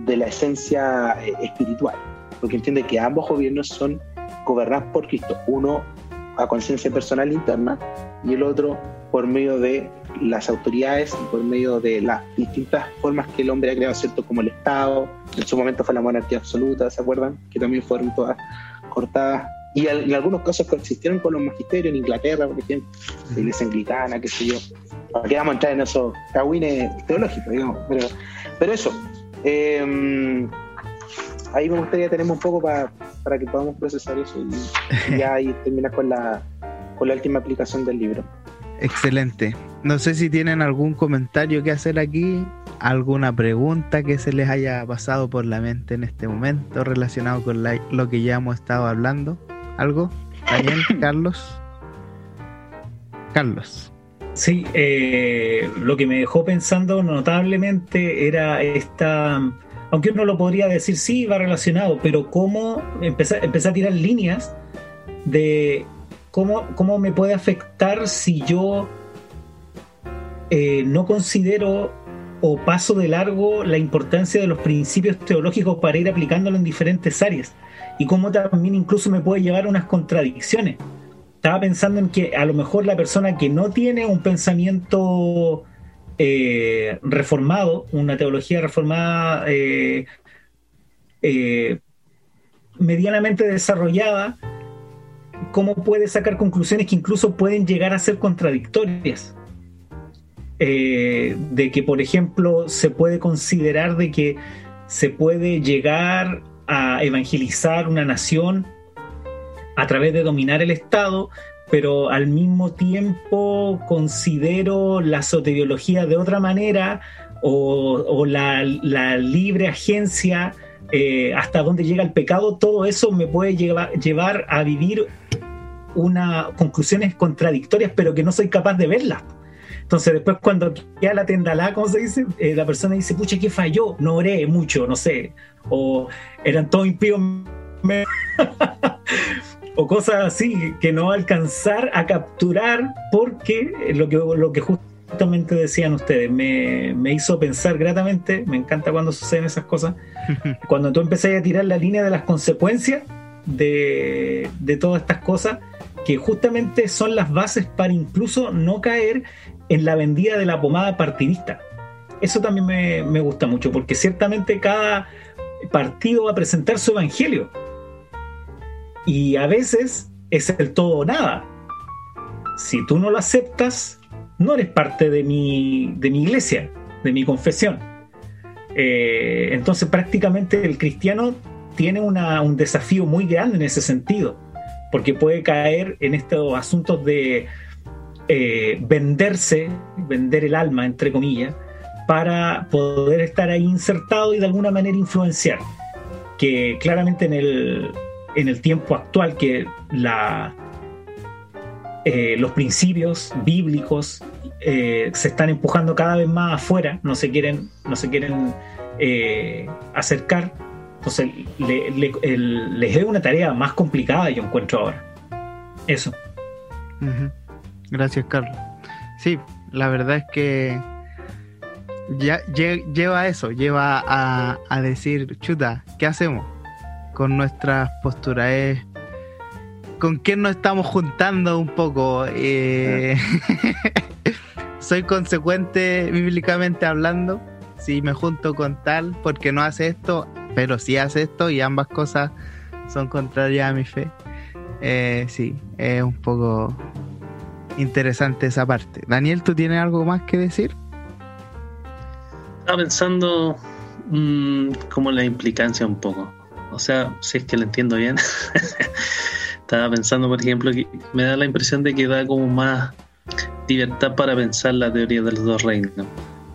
de la esencia eh, espiritual, porque entiende que ambos gobiernos son gobernados por Cristo, uno a conciencia personal interna y el otro por medio de las autoridades y por medio de las distintas formas que el hombre ha creado, ¿cierto? Como el Estado, en su momento fue la monarquía absoluta, ¿se acuerdan? Que también fueron todas cortadas. Y en algunos casos coexistieron con los magisterios en Inglaterra, por ejemplo, la iglesia anglicana, qué sé yo. Que vamos a entrar en esos cagüines teológicos, digamos. Pero, pero eso, eh, ahí me gustaría tener un poco para, para que podamos procesar eso y, ya ahí terminar con la, con la última aplicación del libro. Excelente. No sé si tienen algún comentario que hacer aquí, alguna pregunta que se les haya pasado por la mente en este momento relacionado con lo que ya hemos estado hablando. ¿Algo? Daniel, Carlos. Carlos. Sí, eh, lo que me dejó pensando notablemente era esta, aunque uno lo podría decir, sí, va relacionado, pero cómo empezar, empezar a tirar líneas de ¿cómo, me puede afectar si yo eh, no considero o paso de largo la importancia de los principios teológicos para ir aplicándolo en diferentes áreas? Y cómo también incluso me puede llevar a unas contradicciones. Estaba pensando en que a lo mejor la persona que no tiene un pensamiento eh, reformado, una teología reformada eh, medianamente desarrollada, cómo puede sacar conclusiones que incluso pueden llegar a ser contradictorias. Eh, de que, por ejemplo, se puede considerar de que se puede llegar a evangelizar una nación a través de dominar el Estado, pero al mismo tiempo considero la soteriología de otra manera o, la, libre agencia eh, hasta dónde llega el pecado, todo eso me puede llevar a vivir una conclusiones contradictorias, pero que no soy capaz de verlas. Entonces después cuando queda la tendalá, como se dice, eh, la persona dice, pucha, ¿qué falló? No oré mucho, no sé. O eran todos impíos. o cosas así que no alcanzar a capturar porque lo que, lo que justamente decían ustedes me, me, hizo pensar gratamente, me encanta cuando suceden esas cosas, cuando tú empecé a tirar la línea de las consecuencias de, de todas estas cosas que justamente son las bases para incluso no caer en la vendida de la pomada partidista. Eso también me, gusta mucho, porque ciertamente cada partido va a presentar su evangelio. Y a veces es el todo o nada. Si tú no lo aceptas, no eres parte de mi, de mi iglesia, de mi confesión. Eh, entonces prácticamente el cristiano tiene un desafío muy grande en ese sentido porque puede caer en estos asuntos de eh, venderse, vender el alma, entre comillas, para poder estar ahí insertado y de alguna manera influenciar. Que claramente en el, en el tiempo actual que la, eh, los principios bíblicos eh, se están empujando cada vez más afuera, no se quieren, no se quieren acercar entonces, les es una tarea más complicada, yo encuentro ahora. Eso. Gracias, Carlos. Sí, la verdad es que ya lleva eso, lleva a, decir, chuta, ¿qué hacemos con nuestras posturas? Es, ¿Con quién nos estamos juntando un poco? Eh, ¿Soy consecuente bíblicamente hablando? Si me junto con tal porque no hace esto, pero si hace esto y ambas cosas son contrarias a mi fe, eh, sí, es un poco interesante esa parte. Daniel, ¿tú tienes algo más que decir? Estaba pensando mm, como la implicancia un poco. O sea, si es que lo entiendo bien. Estaba pensando, por ejemplo, que me da la impresión de que da como más libertad para pensar la teoría de los dos reinos.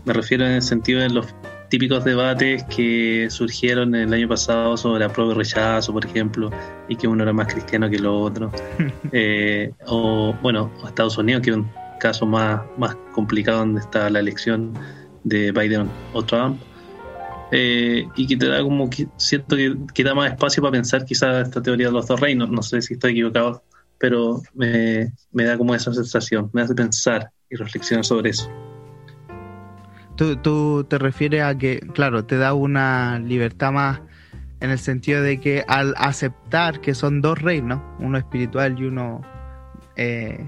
Me refiero en el sentido de los típicos debates que surgieron el año pasado sobre apruebo y rechazo, por ejemplo, y que uno era más cristiano que lo otro. Eh, o, bueno, Estados Unidos, que es un caso más, más complicado donde está la elección de Biden o Trump. Eh, y que te da como que siento que, da más espacio para pensar quizás esta teoría de los dos reinos. No sé si estoy equivocado, pero me, me da como esa sensación, me hace pensar y reflexionar sobre eso. Tú, tú te refieres a que, claro, te da una libertad más en el sentido de que al aceptar que son dos reinos, uno espiritual y uno, eh,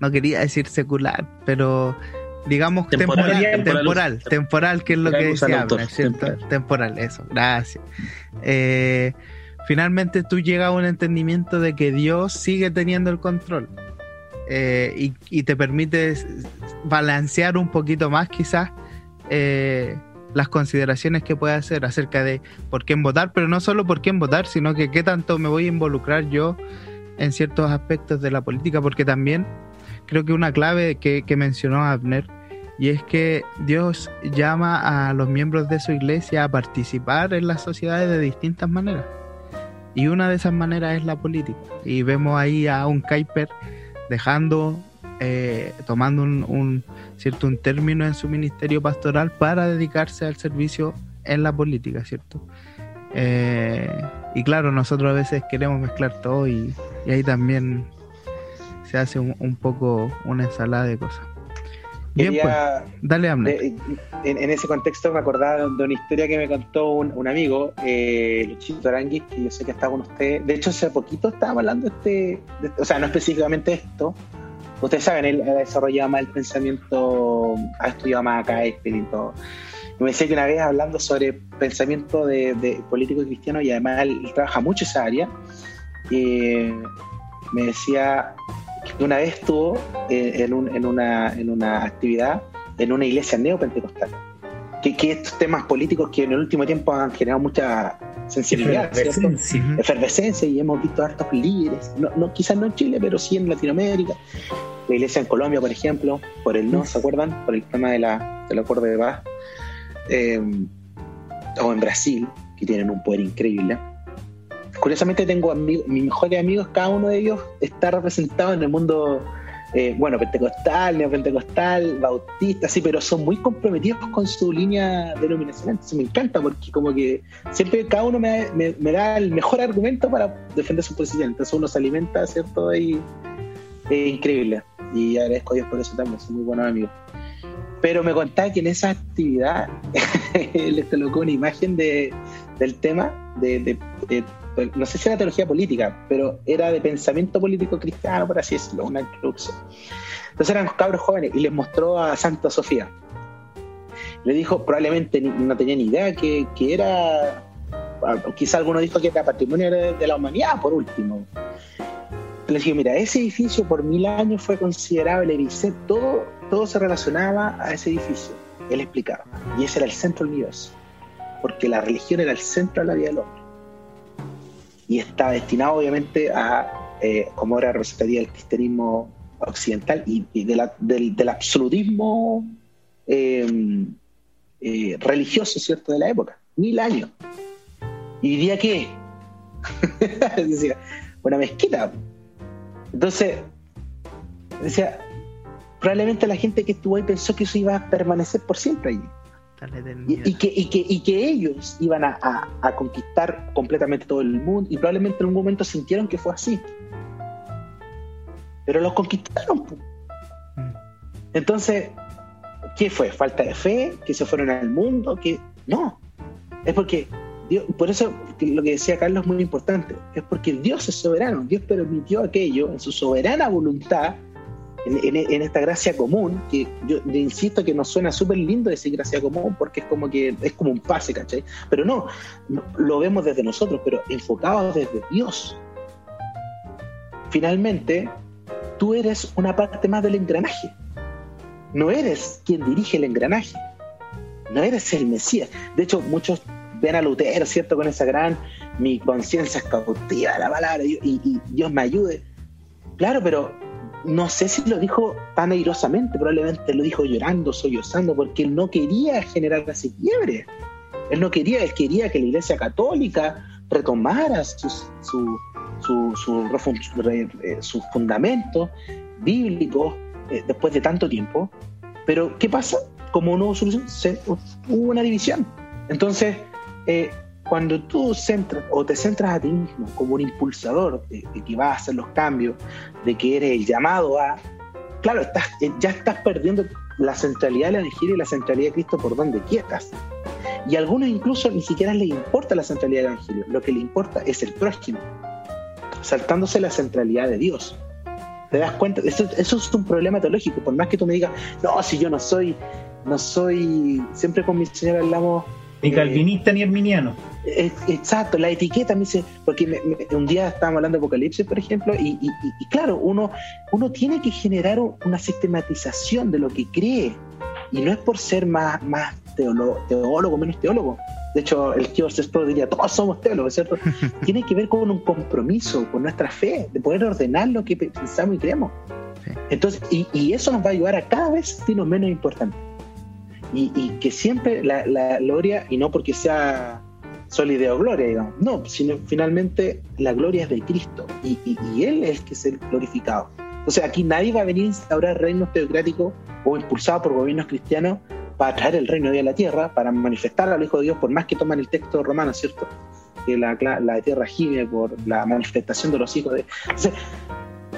no quería decir secular, pero digamos temporal, temporal, temporal, que es lo que decía ¿cierto? Temporal. eso, gracias. Eh, finalmente tú llegas a un entendimiento de que Dios sigue teniendo el control eh, y, y, te permite balancear un poquito más quizás eh, las consideraciones que puede hacer acerca de por quién votar, pero no solo por quién votar, sino que qué tanto me voy a involucrar yo en ciertos aspectos de la política, porque también creo que una clave que, que mencionó Abner, y es que Dios llama a los miembros de su iglesia a participar en las sociedades de distintas maneras. Y una de esas maneras es la política. Y vemos ahí a un Kuiper dejando eh, tomando un, cierto un término en su ministerio pastoral para dedicarse al servicio en la política, ¿cierto? Eh, y claro, nosotros a veces queremos mezclar todo y, ahí también se hace un, poco una ensalada de cosas. Bien, pues, dale, hambre. En, ese contexto me acordaba de una historia que me contó un, amigo, eh, Luchito Aranguis, que yo sé que está con usted. De hecho, hace poquito estábamos hablando este, de este, o sea, no específicamente esto, ustedes saben, él ha desarrollado más el pensamiento, ha estudiado más acá y todo. me decía que una vez hablando sobre pensamiento de, político y cristiano, y además él, trabaja mucho esa área, me decía que una vez estuvo eh, en, una, en una actividad en una iglesia neopentecostal. Que, que estos temas políticos que en el último tiempo han generado mucha sensibilidad, Efervescencia. Efervescencia y hemos visto hartos líderes, no, quizás no en Chile, pero sí en Latinoamérica. La iglesia en Colombia, por ejemplo, por el no, ¿se acuerdan? Por el tema de la, del acuerdo de paz. Eh, o en Brasil, que tienen un poder increíble. Curiosamente tengo amigos, mis mejores amigos, cada uno de ellos está representado en el mundo eh, bueno, pentecostal, neopentecostal, bautista, sí, pero son muy comprometidos con su línea denominacional. Entonces me encanta porque como que siempre cada uno me, da el mejor argumento para defender su presidente. Entonces uno se alimenta, ¿cierto? Y es increíble. Y agradezco a Dios por eso también, son muy buenos amigos. Pero me contaba que en esa actividad les colocó una imagen de, del tema de no sé si era teología política, pero era de pensamiento político cristiano, por así decirlo, una introducción. Entonces eran cabros jóvenes y les mostró a Santa Sofía. Le dijo, probablemente no tenía ni idea que, era, quizá alguno dijo que era patrimonio de la humanidad, por último. Le dije, mira, ese edificio por mil años fue considerable, y todo, todo se relacionaba a ese edificio. Él explicaba. Y ese era el centro del universo. Porque la religión era el centro de la vida del hombre y está destinado obviamente a, eh, como ahora representaría el cristianismo occidental y, del, absolutismo em, eh, religioso, ¿cierto?, de la época, mil años. ¿Y diría qué? decía, una mezquita. Entonces, decía, probablemente la gente que estuvo ahí pensó que eso iba a permanecer por siempre allí. Y, que, y, que, y que ellos iban a, a, conquistar completamente todo el mundo y probablemente en un momento sintieron que fue así. Pero los conquistaron. Mm. Entonces, ¿qué fue? ¿Falta de fe? ¿Que se fueron al mundo? que No. Es porque, Dios, por eso lo que decía Carlos es muy importante. Es porque Dios es soberano. Dios permitió aquello en su soberana voluntad en, esta gracia común, que yo insisto que nos suena súper lindo decir gracia común, porque es como que es como un pase, ¿cachai? Pero no, lo vemos desde nosotros, pero enfocados desde Dios. Finalmente, tú eres una parte más del engranaje. No eres quien dirige el engranaje. No eres el Mesías. De hecho, muchos ven a Lutero, ¿cierto? Con esa gran, mi conciencia es cautiva la palabra y, y Dios me ayude. Claro, pero no sé si lo dijo tan airosamente, probablemente lo dijo llorando, sollozando, porque él no quería generar ese quiebre. Él no quería, él quería que la Iglesia Católica retomara sus su, su, su, su, fundamentos bíblicos eh, después de tanto tiempo, pero ¿qué pasa? Como no hubo solución, hubo una división. Entonces, eh, cuando tú centras o te centras a ti mismo como un impulsador de, que vas a hacer los cambios, de que eres el llamado a, claro, estás, eh, ya estás perdiendo la centralidad del Evangelio y la centralidad de Cristo por donde quieras. Y a algunos incluso ni siquiera les importa la centralidad del Evangelio, lo que les importa es el prójimo, saltándose la centralidad de Dios. ¿Te das cuenta? Eso, eso es un problema teológico, por más que tú me digas, no, si yo no soy, no soy, siempre con mi señor hablamos ni calvinista ni arminiano. Eh, exacto, la etiqueta me dice, porque un día estábamos hablando de Apocalipsis, por ejemplo, y, claro, uno, uno tiene que generar una sistematización de lo que cree, y no es por ser más, más teólogo, teólogo menos teólogo. De hecho, el tío Sespro diría, todos somos teólogos, ¿cierto? tiene que ver con un compromiso, con nuestra fe, de poder ordenar lo que pensamos y creemos. Entonces, y, y, eso nos va a ayudar a cada vez sentirnos menos importantes y, que siempre la, gloria, y no porque sea sólida o gloria, digamos, no, sino finalmente la gloria es de Cristo y, Él es que es el glorificado. Entonces aquí nadie va a venir a instaurar reinos teocráticos o impulsado por gobiernos cristianos para traer el reino de Dios a la tierra, para manifestar al Hijo de Dios, por más que toman el texto romano, ¿cierto? Que la, la tierra gime por la manifestación de los hijos de...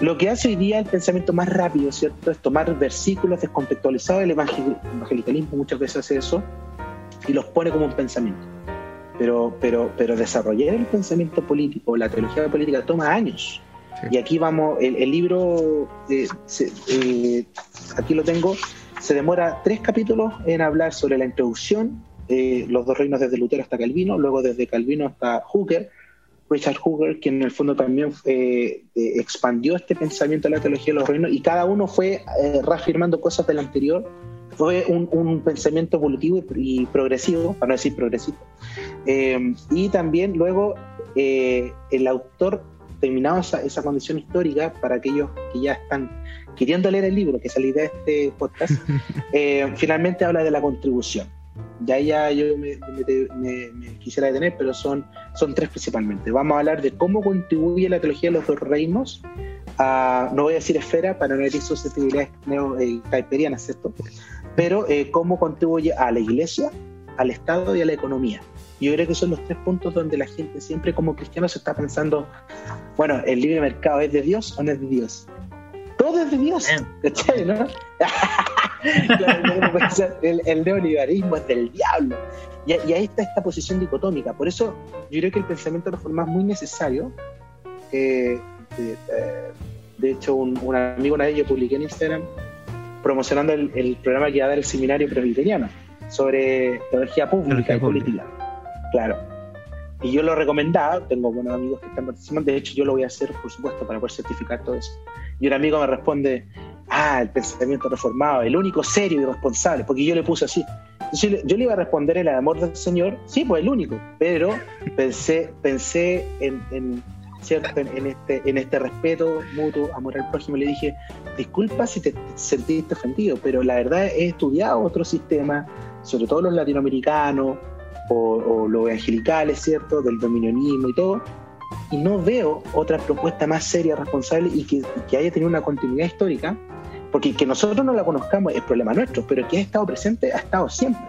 Lo que hace hoy día el pensamiento más rápido, ¿cierto? Es tomar versículos descontextualizados. El evangelicalismo muchas veces hace eso y los pone como un pensamiento. Pero, pero, pero desarrollar el pensamiento político, la teología política, toma años. Y aquí vamos, el, libro, eh, eh, aquí lo tengo, se demora tres capítulos en hablar sobre la introducción, eh, los dos reinos desde Lutero hasta Calvino, luego desde Calvino hasta Hooker, Richard Hooker, quien en el fondo también eh, eh, expandió este pensamiento de la teología de los reinos, y cada uno fue eh, reafirmando cosas del anterior. Fue un, pensamiento evolutivo y, progresivo, para no decir progresivo. y también luego el autor, terminado esa, esa, condición histórica, para aquellos que ya están queriendo leer el libro, que es la idea de este podcast, finalmente habla de la contribución ya ya yo me, quisiera detener, pero son, son tres principalmente. Vamos a hablar de cómo contribuye la teología de los dos reinos, a, no voy a decir esfera para no herir susceptibilidades neo, eh, ¿cierto? Pero eh, cómo contribuye a la iglesia, al Estado y a la economía. Yo creo que son los tres puntos donde la gente siempre como cristiano se está pensando, bueno, ¿el libre mercado es de Dios o no es de Dios? Todo es de Dios, ¿cachai, no? el, neoliberalismo es del diablo. Y, ahí está esta posición dicotómica. Por eso yo creo que el pensamiento reformado es muy necesario. Eh, de, hecho, un, amigo una vez yo publiqué en Instagram promocionando el, programa que iba a dar el seminario presbiteriano sobre teología pública y política. Claro. Y yo lo recomendaba, tengo buenos amigos que están participando, de hecho yo lo voy a hacer, por supuesto, para poder certificar todo eso. Y un amigo me responde, ah, el pensamiento reformado, el único serio y responsable, porque yo le puse así. Yo, le iba a responder el amor del Señor, sí, pues el único, pero pensé, pensé en, ¿cierto? En, este, en este respeto mutuo, amor al prójimo, le dije, disculpa si te sentiste ofendido, pero la verdad he estudiado otro sistema, sobre todo los latinoamericanos o, los evangelicales, ¿cierto? Del dominionismo y todo, y no veo otra propuesta más seria, responsable y que, que haya tenido una continuidad histórica porque que nosotros no la conozcamos es problema nuestro, pero que ha estado presente ha estado siempre.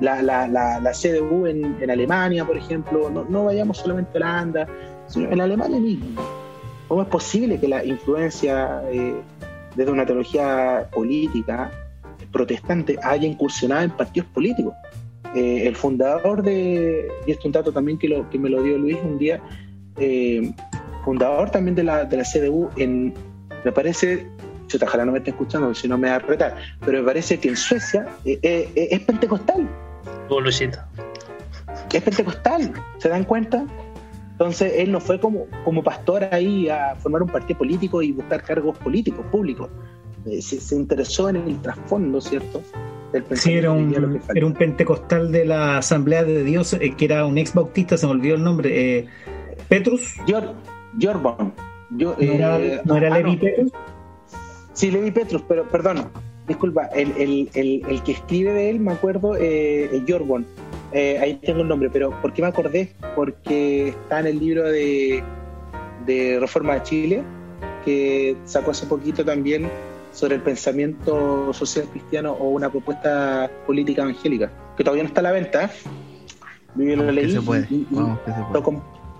La, la, la, la CDU en, en, Alemania, por ejemplo, no, no, vayamos solamente a Holanda, sino en Alemania mismo. ¿Cómo es posible que la influencia eh, desde una teología política protestante haya incursionado en partidos políticos? Eh, el fundador de, y esto es un dato también que, lo, que me lo dio Luis un día, eh, fundador también de la, de la CDU, en, me parece, ojalá no me esté escuchando, si no me va a retar, pero me parece que en Suecia eh, eh, eh, es pentecostal. Es pentecostal, ¿se dan cuenta? Entonces él no fue como, como pastor ahí a formar un partido político y buscar cargos políticos, públicos. Se, interesó en el trasfondo, ¿cierto? sí, era un, era un pentecostal de la Asamblea de Dios, que era un ex bautista, se me olvidó el nombre. Petrus. ¿No era, ¿no era ah, Levi Petrus? Sí, Levi Petrus, pero perdón, disculpa, el, el, el, el que escribe de él, me acuerdo, eh, Jorbon. Eh, ahí tengo el nombre, pero ¿por qué me acordé? Porque está en el libro de, de Reforma de Chile, que sacó hace poquito también sobre el pensamiento social cristiano o una propuesta política evangélica, que todavía no está a la venta. Yo lo leí y,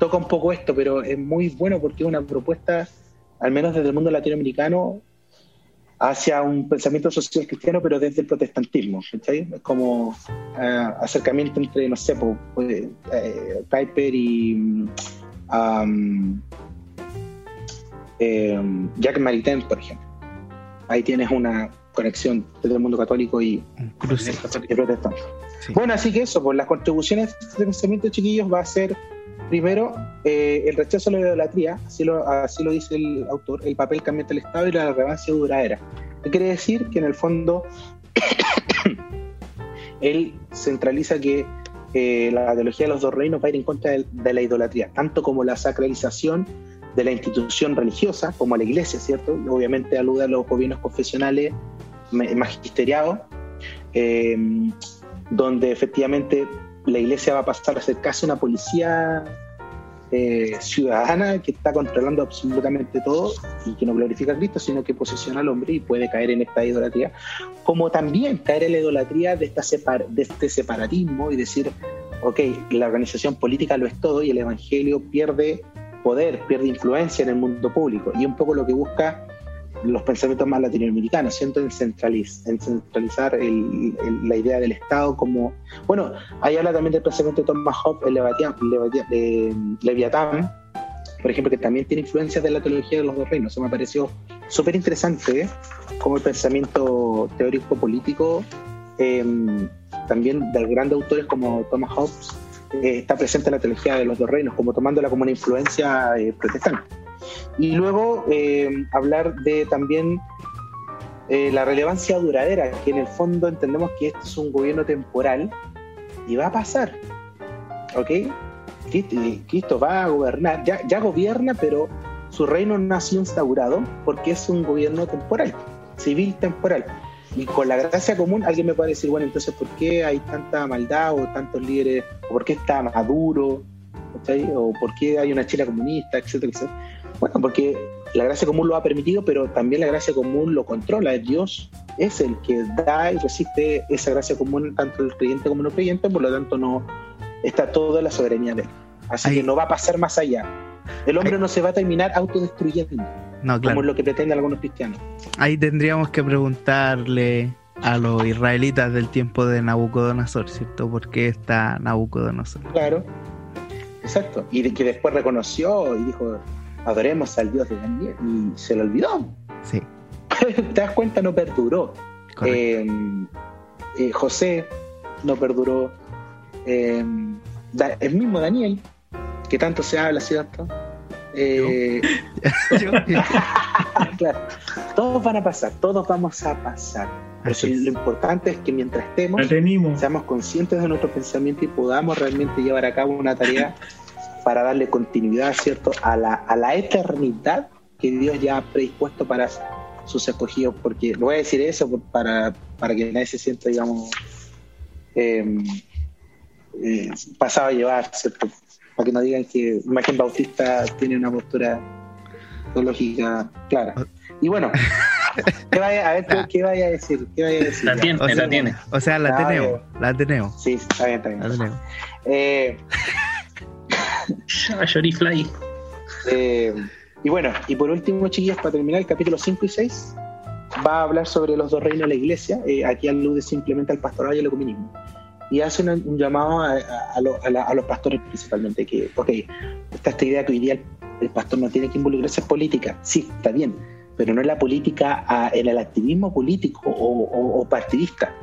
toca, un poco esto, pero es muy bueno porque es una propuesta, al menos desde el mundo latinoamericano, hacia un pensamiento social cristiano, pero desde el protestantismo. Es como eh, acercamiento entre, no sé, pues, eh, Piper y um, Jack Maritain, por ejemplo. Ahí tienes una conexión desde el mundo católico y, protestante. Bueno, así que eso, pues las contribuciones de pensamiento chiquillos va a ser primero el rechazo a la idolatría, así lo, dice el autor, el papel cambiante del Estado y la relevancia duradera. ¿Qué quiere decir? Que en el fondo él centraliza que la teología de los dos reinos va a ir en contra de, la idolatría, tanto como la sacralización de la institución religiosa, como la iglesia, ¿cierto? Obviamente alude a los gobiernos confesionales magisteriados, eh, donde efectivamente la iglesia va a pasar a ser casi una policía eh, ciudadana que está controlando absolutamente todo y que no glorifica a Cristo, sino que posiciona al hombre y puede caer en esta idolatría, como también caer en la idolatría de, esta de este separatismo y decir, ok, la organización política lo es todo y el Evangelio pierde poder, pierde influencia en el mundo público. Y un poco lo que busca los pensamientos más latinoamericanos, siento en, en centralizar la idea del Estado como... Bueno, ahí habla también del pensamiento de Thomas Hobbes, el Leviatán, por ejemplo, que también tiene influencias de la teología de los dos reinos. Eso me pareció súper interesante, ¿eh? como el pensamiento teórico político, em, también de grandes autores como Thomas Hobbes, eh, está presente en la teología de los dos reinos, como tomándola como una influencia eh, protestante. Y luego eh, hablar de también la relevancia duradera, que en el fondo entendemos que esto es un gobierno temporal y va a pasar. ¿Ok? Cristo, va a gobernar, ya, ya gobierna, pero su reino no ha sido instaurado porque es un gobierno temporal, civil temporal. Y con la gracia común, alguien me puede decir, bueno, entonces, ¿por qué hay tanta maldad o tantos líderes? ¿O por qué está Maduro? ¿O por qué hay una China comunista, etcétera, etcétera? Bueno, porque la gracia común lo ha permitido, pero también la gracia común lo controla. Dios es el que da y resiste esa gracia común, tanto el creyente como el no creyente, por lo tanto, no está todo en la soberanía de él. Así que no va a pasar más allá. El hombre no se va a terminar autodestruyendo. Como es lo que pretenden algunos cristianos. Ahí tendríamos que preguntarle a los israelitas del tiempo de Nabucodonosor, ¿cierto? ¿Por qué está Nabucodonosor? Claro, exacto. Y que después reconoció y dijo, adoremos al Dios de Daniel, y se lo olvidó. Sí. ¿Te das cuenta? No perduró. Eh, eh, José no perduró. Eh, el mismo Daniel, que tanto se habla, ¿cierto? Eh, todos van a pasar, todos vamos a pasar. Pero lo importante es que mientras estemos, seamos conscientes de nuestro pensamiento y podamos realmente llevar a cabo una tarea para darle continuidad, ¿cierto?, a la, a la eternidad que Dios ya ha predispuesto para sus escogidos. Porque no voy a decir eso para, para que nadie se sienta, digamos, em, eh, pasado a llevar, ¿cierto? para que no digan que Imagen Bautista tiene una postura teológica clara. Y bueno, ¿qué vaya, a ver qué, vaya a decir. ¿Qué vaya a decir la tiene, o sea, la tiene. O sea, la tenemos, la tenemos. Sí, está bien, está bien. La tenemos. Eh, Fly. Eh, y bueno, y por último, chiquillos, para terminar el capítulo 5 y 6, va a hablar sobre los dos reinos de la iglesia. Eh, aquí alude simplemente al pastorado y al ecumenismo y hace un llamado a, los pastores principalmente, que, ok, está esta idea que hoy día el, pastor no tiene que involucrarse en política, sí, está bien, pero no en la política, en el activismo político o partidista,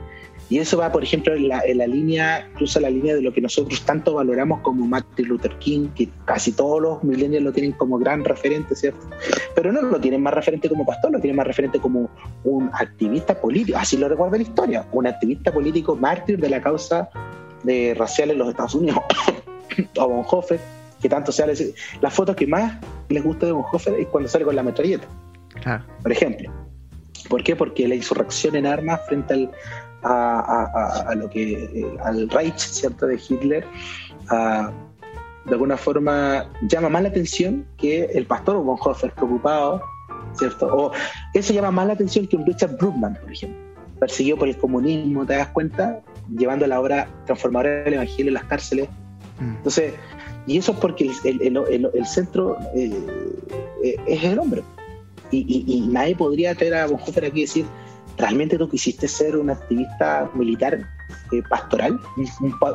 y eso va, por ejemplo, en la, línea, cruza la línea de lo que nosotros tanto valoramos como Martin Luther King, que casi todos los millennials lo tienen como gran referente, ¿cierto? Pero no lo tienen más referente como pastor, lo tienen más referente como un activista político, así lo recuerda la historia, un activista político mártir de la causa de racial en los Estados Unidos, o Bonhoeffer, que tanto se habla. Las fotos que más les gusta de Bonhoeffer es cuando sale con la metralleta, por ejemplo. ¿Por qué? Porque la insurrección en armas frente al, a, lo que eh, al Reich, ¿cierto? de Hitler, de alguna forma llama más la atención que el pastor Bonhoeffer preocupado ¿cierto? O eso llama más la atención que un Richard Bruckman, por ejemplo, persiguió por el comunismo, ¿te das cuenta? Llevando la obra transformadora del Evangelio en las cárceles. Mm. Entonces, y eso es porque el, centro eh, eh, es el hombre. Y, nadie podría traer a Bonhoeffer aquí y decir, ¿realmente tú quisiste ser un activista militar eh, pastoral?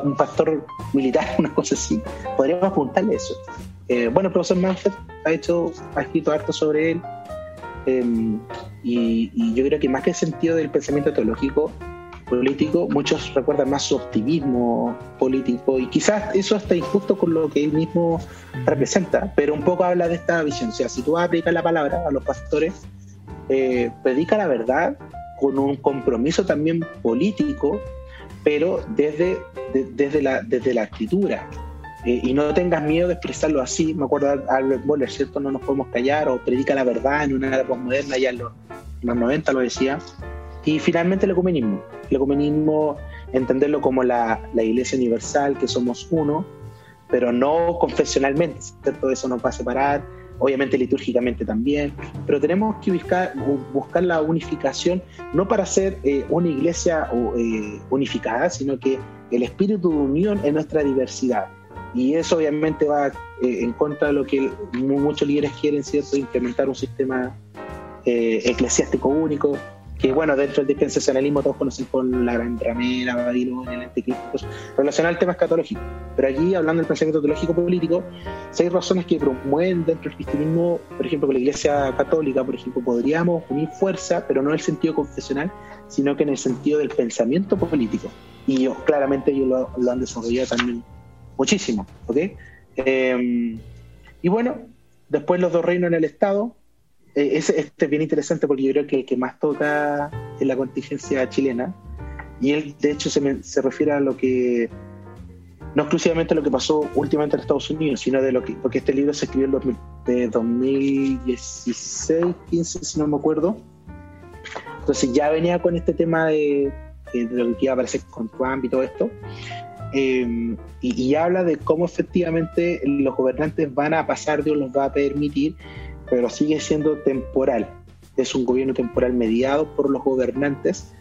Un, pastor militar? Una cosa así. Podríamos apuntarle eso. bueno, el profesor Manfred ha, hecho, ha escrito harto sobre él. Em, y, y, yo creo que más que el sentido del pensamiento teológico, político, muchos recuerdan más su optimismo político y quizás eso está injusto con lo que él mismo representa, pero un poco habla de esta visión. O sea, si tú vas a aplicar la palabra a los pastores, eh, predica la verdad con un compromiso también político, pero desde, desde, la, desde la escritura. Eh, y no tengas miedo de expresarlo así. Me acuerdo de Albert Boller, ¿cierto? No nos podemos callar, o predica la verdad en una era postmoderna, ya en los, en los 90 lo decía. Y finalmente el ecumenismo. El ecumenismo, entenderlo como la, la iglesia universal, que somos uno, pero no confesionalmente, ¿cierto? Eso nos va a separar, obviamente litúrgicamente también, pero tenemos que buscar, buscar la unificación, no para ser eh, una iglesia eh, unificada, sino que el espíritu de unión en nuestra diversidad. Y eso obviamente va eh, en contra de lo que muchos líderes quieren, ¿cierto? Implementar un sistema eclesiástico único, que bueno, dentro del dispensacionalismo todos conocen con la gran ramera, Babilonia, el anticristo, relacionado al tema escatológico. Pero allí, hablando del pensamiento teológico político, seis razones que promueven dentro del cristianismo, por ejemplo, con la iglesia católica, por ejemplo, podríamos unir fuerza, pero no en el sentido confesional, sino que en el sentido del pensamiento político. Y yo, claramente ellos lo, han desarrollado también muchísimo, ¿ok? Eh, y bueno, después los dos reinos en el Estado, este es bien interesante porque yo creo que el que más toca es la contingencia chilena. Y él, de hecho, se, se refiere a lo que, no exclusivamente a lo que pasó últimamente en Estados Unidos, sino de lo que, porque este libro se escribió en de 2016, 15, si no me acuerdo. Entonces ya venía con este tema de, de lo que iba a aparecer con Trump y todo esto. Eh, y, y, habla de cómo efectivamente los gobernantes van a pasar, Dios los va a permitir pero sigue siendo temporal. Es un gobierno temporal mediado por los gobernantes,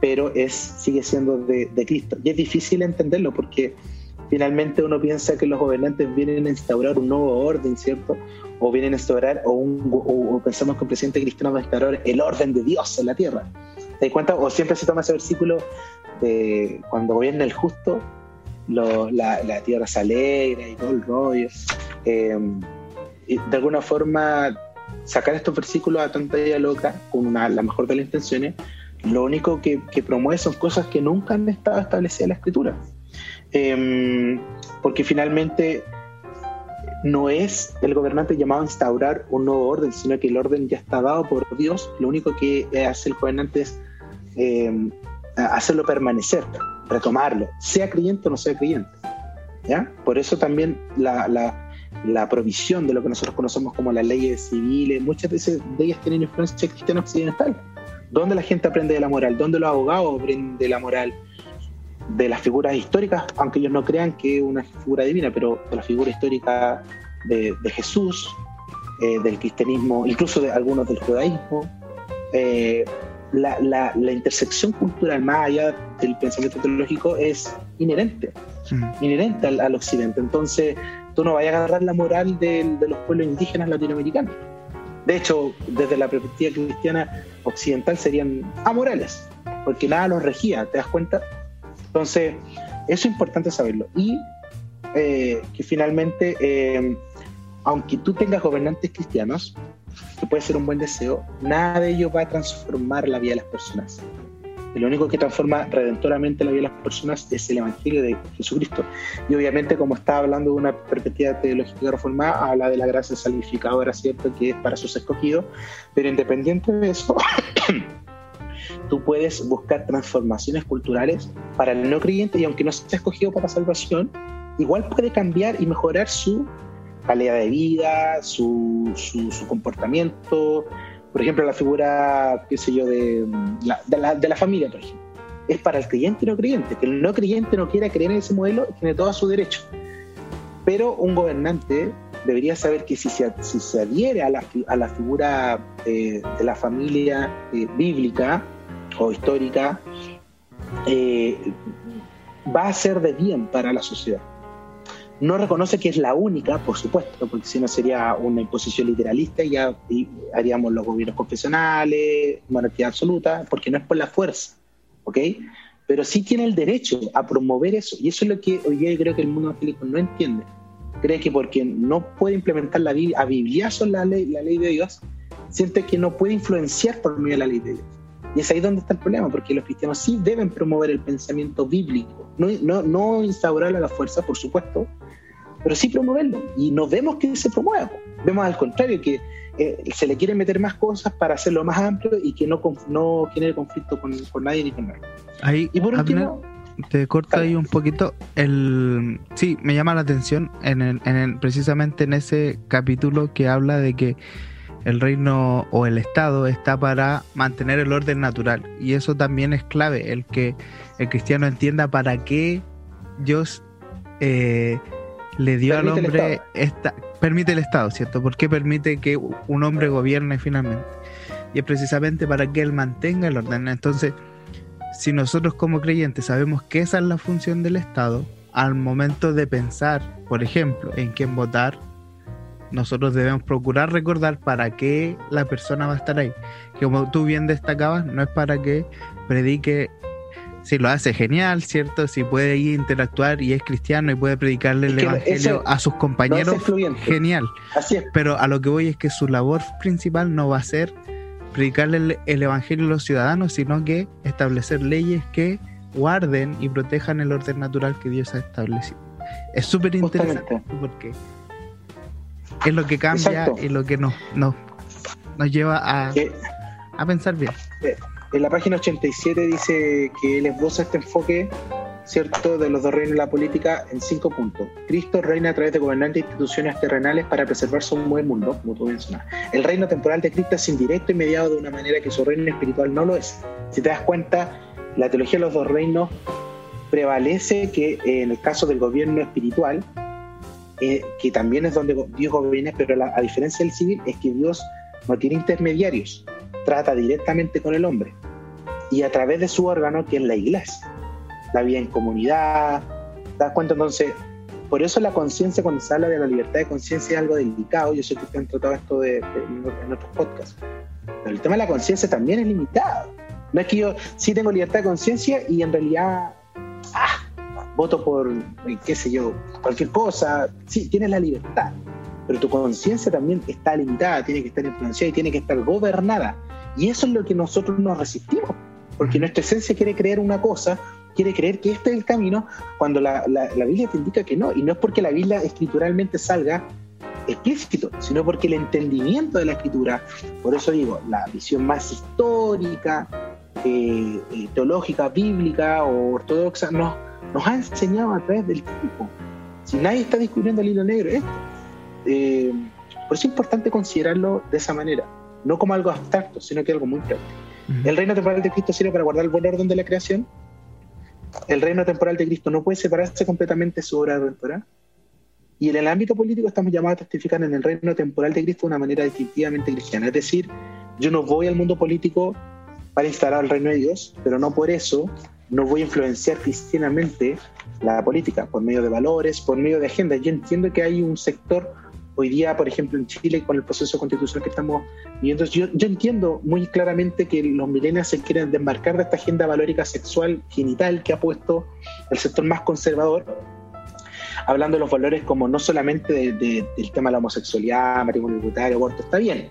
pero es, sigue siendo de, Cristo. Y es difícil entenderlo porque finalmente uno piensa que los gobernantes vienen a instaurar un nuevo orden, ¿cierto? O vienen a instaurar, o, un, pensamos que el presidente cristiano va a instaurar el orden de Dios en la tierra. ¿Te das cuenta? O siempre se toma ese versículo de cuando gobierna el justo, la, tierra se alegra y todo el rollo. Eh, de alguna forma sacar estos versículos a tanta idea loca, con la mejor de las intenciones, lo único que, promueve son cosas que nunca han estado establecidas en la escritura. Em, porque finalmente no es el gobernante llamado a instaurar un nuevo orden, sino que el orden ya está dado por Dios. Lo único que hace el gobernante es em, hacerlo permanecer, retomarlo, sea creyente o no sea creyente. ¿ya? Por eso también la, la provisión de lo que nosotros conocemos como las leyes civiles, muchas veces de ellas tienen influencia cristiana occidental. ¿Dónde la gente aprende de la moral? ¿Dónde los abogados aprenden de la moral? De las figuras históricas, aunque ellos no crean que es una figura divina, pero de la figura histórica de, Jesús, eh, del cristianismo, incluso de algunos del judaísmo. Eh, la, la, intersección cultural más allá del pensamiento teológico es inherente, mm. inherente al, al, occidente. Entonces, tú no vayas a agarrar la moral de, los pueblos indígenas latinoamericanos. De hecho, desde la perspectiva cristiana occidental serían amorales, porque nada los regía, ¿te das cuenta? Entonces, eso es importante saberlo. Y eh, que finalmente, eh, aunque tú tengas gobernantes cristianos, que puede ser un buen deseo, nada de ello va a transformar la vida de las personas. Lo único que transforma redentoramente la vida de las personas es el Evangelio de Jesucristo. Y obviamente, como está hablando de una perspectiva teológica reformada, habla de la gracia salvificadora, ¿cierto? Que es para sus escogidos. Pero independiente de eso, tú puedes buscar transformaciones culturales para el no creyente y aunque no sea escogido para salvación, igual puede cambiar y mejorar su calidad de vida, su, su comportamiento, por ejemplo, la figura, qué sé yo, de la, de la, familia, por ejemplo. Es para el creyente y no creyente. Que el no creyente no quiera creer en ese modelo tiene todo su derecho. Pero un gobernante debería saber que si se, si se adhiere a la, a la figura eh, de la familia eh, bíblica o histórica, eh, va a ser de bien para la sociedad. No reconoce que es la única, por supuesto, porque si no sería una imposición literalista y ya haríamos los gobiernos confesionales, monarquía absoluta, porque no es por la fuerza, ¿ok? Pero sí tiene el derecho a promover eso, y eso es lo que hoy día creo que el mundo evangélico no entiende. Cree que porque no puede implementar la Biblia, a bibliazo la ley, la ley de Dios, siente que no puede influenciar por medio de la ley de Dios. Y es ahí donde está el problema, porque los cristianos sí deben promover el pensamiento bíblico, no, no, no instaurarlo a la fuerza, por supuesto, pero sí promoverlo. Y no vemos que se promueva. Vemos al contrario, que eh, se le quieren meter más cosas para hacerlo más amplio y que no, no genere conflicto con, con nadie ni con nadie. Ahí, Y por último, te corto ahí un poquito. El, sí, me llama la atención en el, en el- precisamente en ese capítulo que habla de que el reino o el Estado está para mantener el orden natural. Y eso también es clave, el que el cristiano entienda para qué Dios eh, le dio al Permite hombre esta... Permite el Estado, ¿cierto? ¿Por qué permite que un hombre gobierne finalmente? Y es precisamente para que él mantenga el orden. Entonces, si nosotros como creyentes sabemos que esa es la función del Estado, al momento de pensar, por ejemplo, en quién votar, nosotros debemos procurar recordar para qué la persona va a estar ahí. Que como tú bien destacabas, no es para que predique, si lo hace genial, ¿cierto? Si puede ir a interactuar y es cristiano y puede predicarle Es el evangelio a sus compañeros, genial. Así es. Pero a lo que voy es que su labor principal no va a ser predicarle el, el evangelio a los ciudadanos, sino que establecer leyes que guarden y protejan el orden natural que Dios ha establecido. Es súper interesante porque es lo que cambia Exacto. y lo que nos, nos, nos lleva a, a pensar bien. En la página 87 dice que él esboza este enfoque, ¿cierto?, de los dos reinos de la política en cinco puntos. Cristo reina a través de gobernantes e instituciones terrenales para preservar su buen mundo, como tú mencionas. El reino temporal de Cristo es indirecto y mediado de una manera que su reino espiritual no lo es. Si te das cuenta, la teología de los dos reinos prevalece que eh, en el caso del gobierno espiritual, eh, que también es donde Dios gobierna, pero a diferencia del civil es que Dios no tiene intermediarios, trata directamente con el hombre y a través de su órgano que es la iglesia, la vida en comunidad, ¿te das cuenta? Entonces, por eso la conciencia, cuando se habla de la libertad de conciencia, es algo delicado. Yo sé que ustedes han tratado esto de, en otros podcasts, pero el tema de la conciencia también es limitado. No es que yo sí tengo libertad de conciencia y en realidad ah, voto por, eh, qué sé yo, cualquier cosa. Sí, tienes la libertad, pero tu conciencia también está limitada, tiene que estar influenciada y tiene que estar gobernada. Y eso es lo que nosotros nos resistimos, porque nuestra esencia quiere creer una cosa, quiere creer que este es el camino, cuando la, la- la Biblia te indica que no. Y no es porque la Biblia escrituralmente salga explícito, sino porque el entendimiento de la escritura, por eso digo, la visión más histórica, eh, eh, teológica, bíblica o ortodoxa, nos, nos ha enseñado a través del tiempo. Si nadie está descubriendo el hilo negro, esto. Eh, por eso es importante considerarlo de esa manera, no como algo abstracto, sino que algo muy práctico. El reino temporal de Cristo sirve para guardar el buen orden de la creación. El reino temporal de Cristo no puede separarse completamente de su obra redentora. Y en el ámbito político estamos llamados a testificar en el reino temporal de Cristo de una manera distintivamente cristiana. Es decir, yo no voy al mundo político para instalar el reino de Dios, pero no por eso no voy a influenciar cristianamente la política, por medio de valores, por medio de agendas. Yo entiendo que hay un sector hoy día, por ejemplo, en Chile, con el proceso constitucional que estamos viviendo, yo, yo entiendo muy claramente que los millennials se quieren desmarcar de esta agenda valórica sexual genital que ha puesto el sector más conservador, hablando de los valores como no solamente de- de- del tema de la homosexualidad, matrimonio igualitario, aborto, está bien,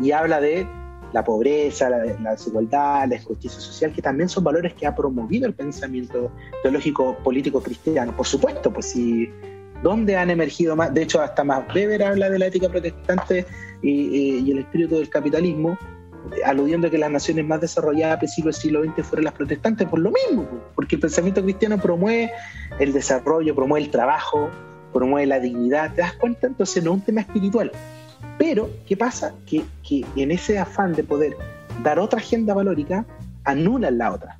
y habla de la pobreza, la, la desigualdad, la injusticia social, que también son valores que ha promovido el pensamiento teológico político cristiano. Por supuesto, pues si ¿Dónde han emergido más? De hecho, hasta más Weber habla de la ética protestante y, el espíritu del capitalismo, eh, aludiendo a que las naciones más desarrolladas del siglo XX fueron las protestantes, por lo mismo, po, porque el pensamiento cristiano promueve el desarrollo, promueve el trabajo, promueve la dignidad, ¿te das cuenta? Entonces no es un tema espiritual. Pero, ¿qué pasa? Que, que en ese afán de poder dar otra agenda valórica, anulan la otra.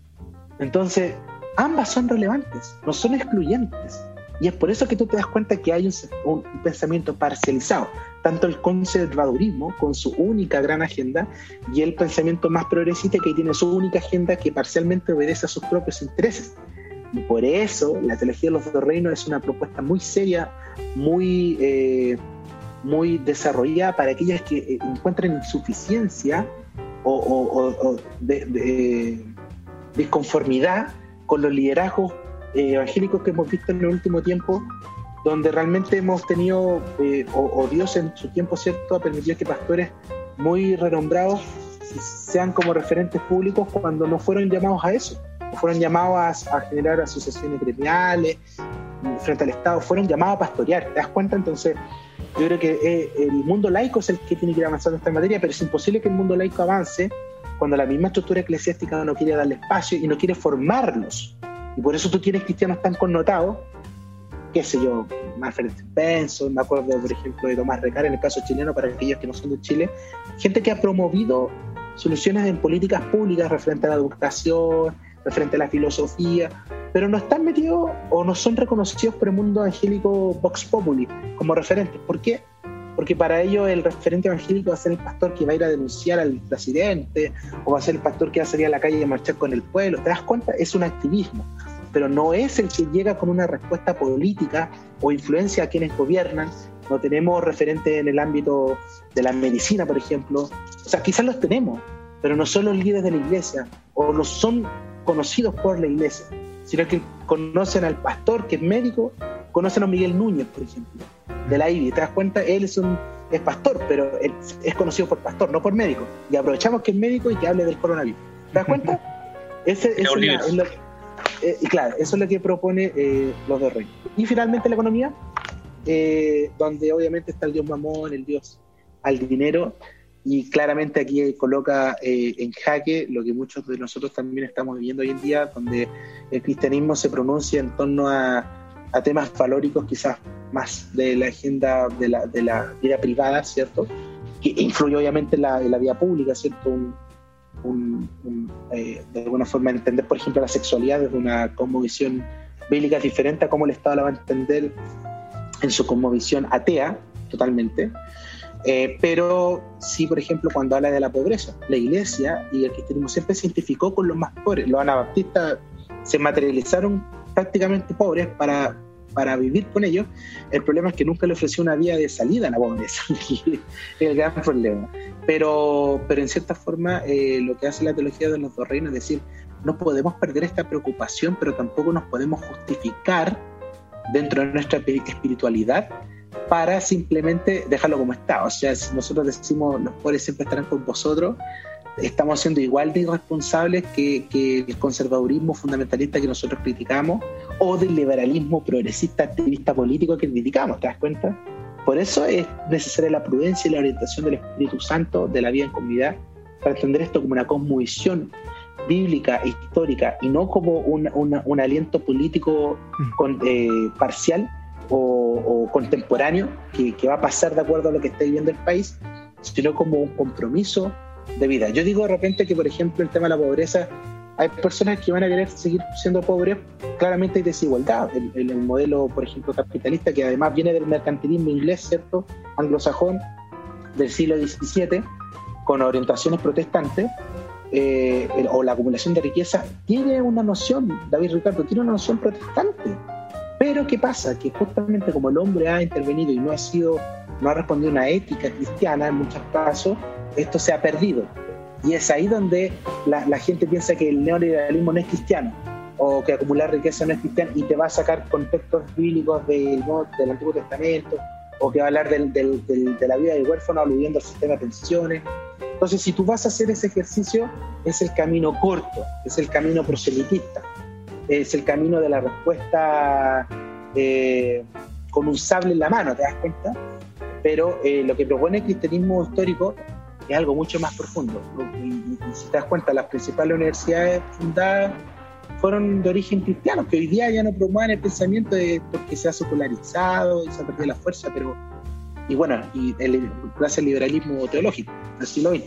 Entonces, ambas son relevantes, no son excluyentes. Y es por eso que tú te das cuenta que hay un, pensamiento parcializado, tanto el conservadurismo con su única gran agenda y el pensamiento más progresista que tiene su única agenda que parcialmente obedece a sus propios intereses. Y por eso la teología de los dos reinos es una propuesta muy seria, muy, eh, muy desarrollada para aquellas que eh, encuentran insuficiencia o, disconformidad con los liderazgos eh, evangélicos que hemos visto en el último tiempo, donde realmente hemos tenido, eh, o, Dios en su tiempo cierto ha permitido que pastores muy renombrados sean como referentes públicos cuando no fueron llamados a eso, fueron llamados a, generar asociaciones gremiales frente al Estado, fueron llamados a pastorear, ¿te das cuenta? Entonces, yo creo que eh, el mundo laico es el que tiene que ir avanzando en esta materia, pero es imposible que el mundo laico avance cuando la misma estructura eclesiástica no quiere darle espacio y no quiere formarlos. Y por eso tú tienes cristianos tan connotados, qué sé yo, Manfred Benson, me acuerdo por ejemplo de Tomás Recar en el caso chileno, para aquellos que no son de Chile, gente que ha promovido soluciones en políticas públicas referente a la educación, referente a la filosofía, pero no están metidos o no son reconocidos por el mundo evangélico Vox Populi como referentes. ¿Por qué? porque para ellos el referente evangélico va a ser el pastor que va a ir a denunciar al presidente, o va a ser el pastor que va a salir a la calle y marchar con el pueblo. ¿Te das cuenta? Es un activismo, pero no es el que llega con una respuesta política o influencia a quienes gobiernan. No tenemos referentes en el ámbito de la medicina, por ejemplo. O sea, quizás los tenemos, pero no son los líderes de la iglesia, o no son conocidos por la iglesia, sino que conocen al pastor que es médico, conocen a Miguel Núñez, por ejemplo de la IBI. ¿Te das cuenta? Él es un es pastor, pero es conocido por pastor, no por médico. Y aprovechamos que es médico y que hable del coronavirus. ¿Te das cuenta? Ese, es lo, eh, y claro, eso es lo que propone eh, los dos reyes. Y finalmente la economía, eh, donde obviamente está el dios mamón, el dios al dinero, y claramente aquí coloca en jaque lo que muchos de nosotros también estamos viviendo hoy en día, donde el cristianismo se pronuncia en torno a, a temas valóricos quizás más de la agenda de la, de la vida privada, ¿cierto? Que influye obviamente en la, la vida pública, ¿cierto? Un, eh, de alguna forma entender, por ejemplo, la sexualidad desde una cosmovisión bíblica diferente a cómo el Estado la va a entender en su cosmovisión atea, totalmente. Eh, pero sí, por ejemplo, cuando habla de la pobreza, la iglesia y el cristianismo siempre se identificó con los más pobres. Los anabaptistas se materializaron prácticamente pobres para, para vivir con ellos. El problema es que nunca le ofreció una vía de salida a la pobreza, el gran problema. Pero, pero en cierta forma, eh, lo que hace la teología de los dos reinos es decir, no podemos perder esta preocupación, pero tampoco nos podemos justificar dentro de nuestra espiritualidad para simplemente dejarlo como está. O sea, si nosotros decimos los pobres siempre estarán con vosotros, estamos siendo igual de irresponsables que, el conservadurismo fundamentalista que nosotros criticamos o del liberalismo progresista activista político que criticamos, ¿te das cuenta? Por eso es necesaria la prudencia y la orientación del Espíritu Santo de la vida en comunidad para entender esto como una cosmovisión bíblica, histórica y no como un, aliento político con, eh, parcial o, contemporáneo que, que va a pasar de acuerdo a lo que está viviendo el país, sino como un compromiso de vida. Yo digo de repente que, por ejemplo, el tema de la pobreza, hay personas que van a querer seguir siendo pobres, claramente hay desigualdad. El, el, modelo, por ejemplo, capitalista, que además viene del mercantilismo inglés, ¿cierto? Anglosajón, del siglo XVII, con orientaciones protestantes, eh, o la acumulación de riqueza, tiene una noción, David Ricardo, tiene una noción protestante. Pero ¿qué pasa? Que justamente como el hombre ha intervenido y no ha sido, no ha respondido una ética cristiana en muchos casos, esto se ha perdido. Y es ahí donde la, gente piensa que el neoliberalismo no es cristiano o que acumular riqueza no es cristiano y te va a sacar contextos bíblicos del, del Antiguo Testamento o que va a hablar del, de la vida del huérfano aludiendo al sistema de pensiones. Entonces, si tú vas a hacer ese ejercicio, es el camino corto, es el camino proselitista, es el camino de la respuesta eh, con un sable en la mano, ¿te das cuenta? Pero eh, lo que propone el cristianismo histórico es algo mucho más profundo. Y, si te das cuenta, las principales universidades fundadas fueron de origen cristiano, que hoy día ya no promueven el pensamiento de porque se ha secularizado y se ha perdido la fuerza, pero y bueno, y el, gracias al liberalismo teológico así lo XX.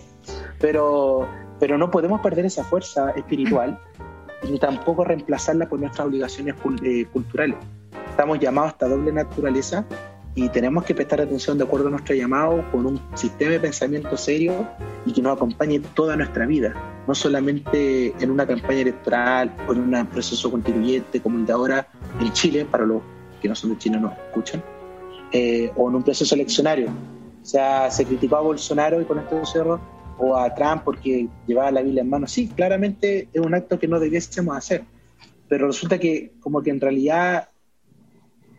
Pero, pero no podemos perder esa fuerza espiritual ni tampoco reemplazarla por nuestras obligaciones eh, culturales. estamos llamados a esta doble naturaleza y tenemos que prestar atención de acuerdo a nuestro llamado con un sistema de pensamiento serio y que nos acompañe toda nuestra vida, no solamente en una campaña electoral o en un proceso constituyente como el de ahora en Chile, para los que no son de Chile no escuchan, eh, o en un proceso eleccionario. O sea, se criticó a Bolsonaro y con esto cerro, o a Trump porque llevaba la Biblia en mano. Sí, claramente es un acto que no debiésemos hacer, pero resulta que como que en realidad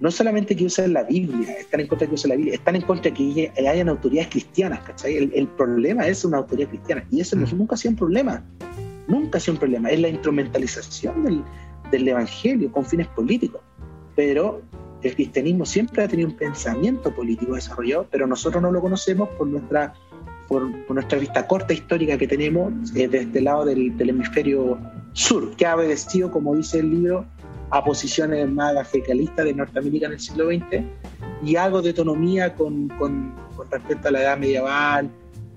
no solamente que usen la Biblia, están en contra de que usen la Biblia, están en contra de que hayan autoridades cristianas, ¿cachai? El, problema es una autoridad cristiana y eso mm. nunca ha sido un problema, nunca ha sido un problema, es la instrumentalización del, del Evangelio con fines políticos, pero el cristianismo siempre ha tenido un pensamiento político desarrollado, pero nosotros no lo conocemos por nuestra, por, nuestra vista corta histórica que tenemos eh, desde el lado del, del hemisferio sur, que ha obedecido, como dice el libro, a posiciones más evangelicalistas de Norteamérica en el siglo XX y algo de autonomía con, con, respecto a la edad medieval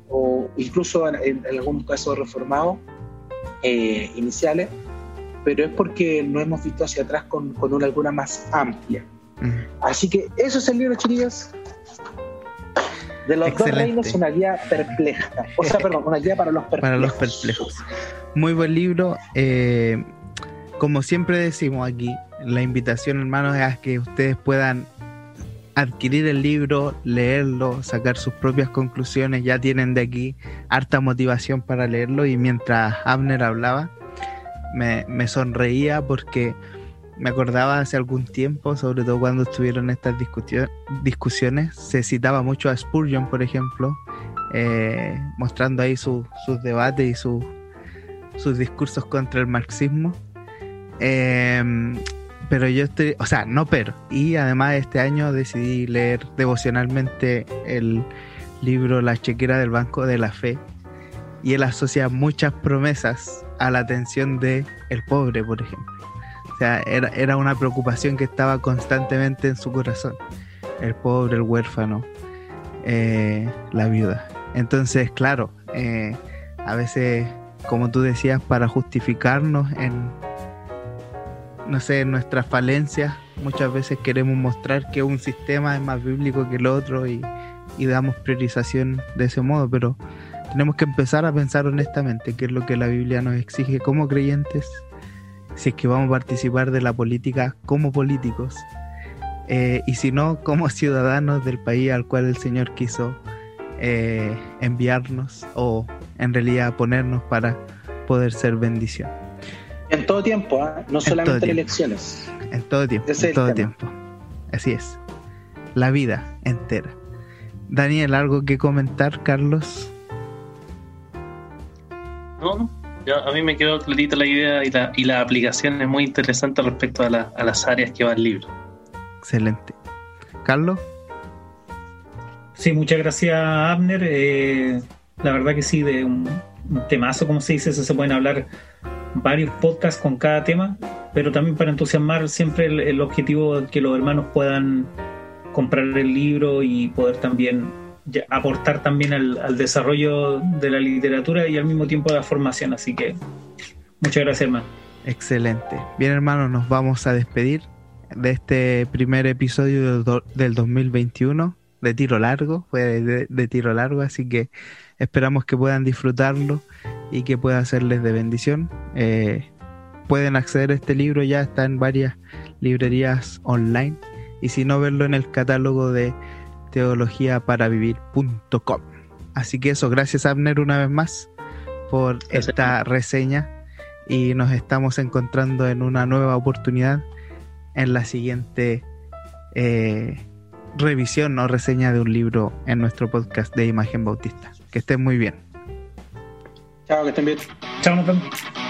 o incluso en, algunos casos reformados eh, iniciales, pero es porque no hemos visto hacia atrás con, con una alguna más amplia. Así que eso es el libro, chiquillos. De los dos reinos, una guía perpleja. O sea, perdón, una guía para los perplejos. Para los perplejos. Muy buen libro. Eh, como siempre decimos aquí, la invitación, hermanos, es que ustedes puedan adquirir el libro, leerlo, sacar sus propias conclusiones. Ya tienen de aquí harta motivación para leerlo. Y mientras Abner hablaba, me, sonreía porque me acordaba hace algún tiempo, sobre todo cuando estuvieron estas discusiones, se citaba mucho a Spurgeon, por ejemplo, eh, mostrando ahí sus debates y sus discursos contra el marxismo. Em, pero yo estoy, o sea, no pero. Y además este año decidí leer devocionalmente el libro La chequera del Banco de la Fe. Y él asocia muchas promesas a la atención de el pobre, por ejemplo. O sea, era, era una preocupación que estaba constantemente en su corazón. El pobre, el huérfano, eh, la viuda. Entonces, claro, eh, a veces, como tú decías, para justificarnos en, no sé, nuestras falencias, muchas veces queremos mostrar que un sistema es más bíblico que el otro y, damos priorización de ese modo, pero tenemos que empezar a pensar honestamente qué es lo que la Biblia nos exige como creyentes, si es que vamos a participar de la política como políticos, eh, y si no, como ciudadanos del país al cual el Señor quiso eh, enviarnos o en realidad ponernos para poder ser bendición. En todo tiempo, ¿ah? no solamente en elecciones. En todo tiempo. en todo tiempo. Así es. La vida entera. Daniel, ¿algo que comentar, Carlos? No, a mí me quedó clarita la idea y la, y la aplicación es muy interesante respecto a, las áreas que va el libro. Excelente. Carlos. Sí, muchas gracias, Abner. Eh, la verdad que sí, de un, un temazo, como se dice, se pueden hablar varios podcasts con cada tema, pero también para entusiasmar siempre el, objetivo de que los hermanos puedan comprar el libro y poder también aportar también al, desarrollo de la literatura y al mismo tiempo de la formación. Así que muchas gracias, hermano. Excelente. Bien, hermanos, nos vamos a despedir de este primer episodio del 2021 de tiro largo, fue de tiro largo, así que esperamos que puedan disfrutarlo y que pueda serles de bendición. Eh, pueden acceder a este libro, ya está en varias librerías online y si no verlo en el catálogo de teologiaparavivir.com. Así que eso, gracias Abner una vez más por esta reseña y nos estamos encontrando en una nueva oportunidad en la siguiente eh, revisión o reseña de un libro en nuestro podcast de Imagen Bautista. Que estén muy bien. Chao, que estén bien. Chao, nos vemos.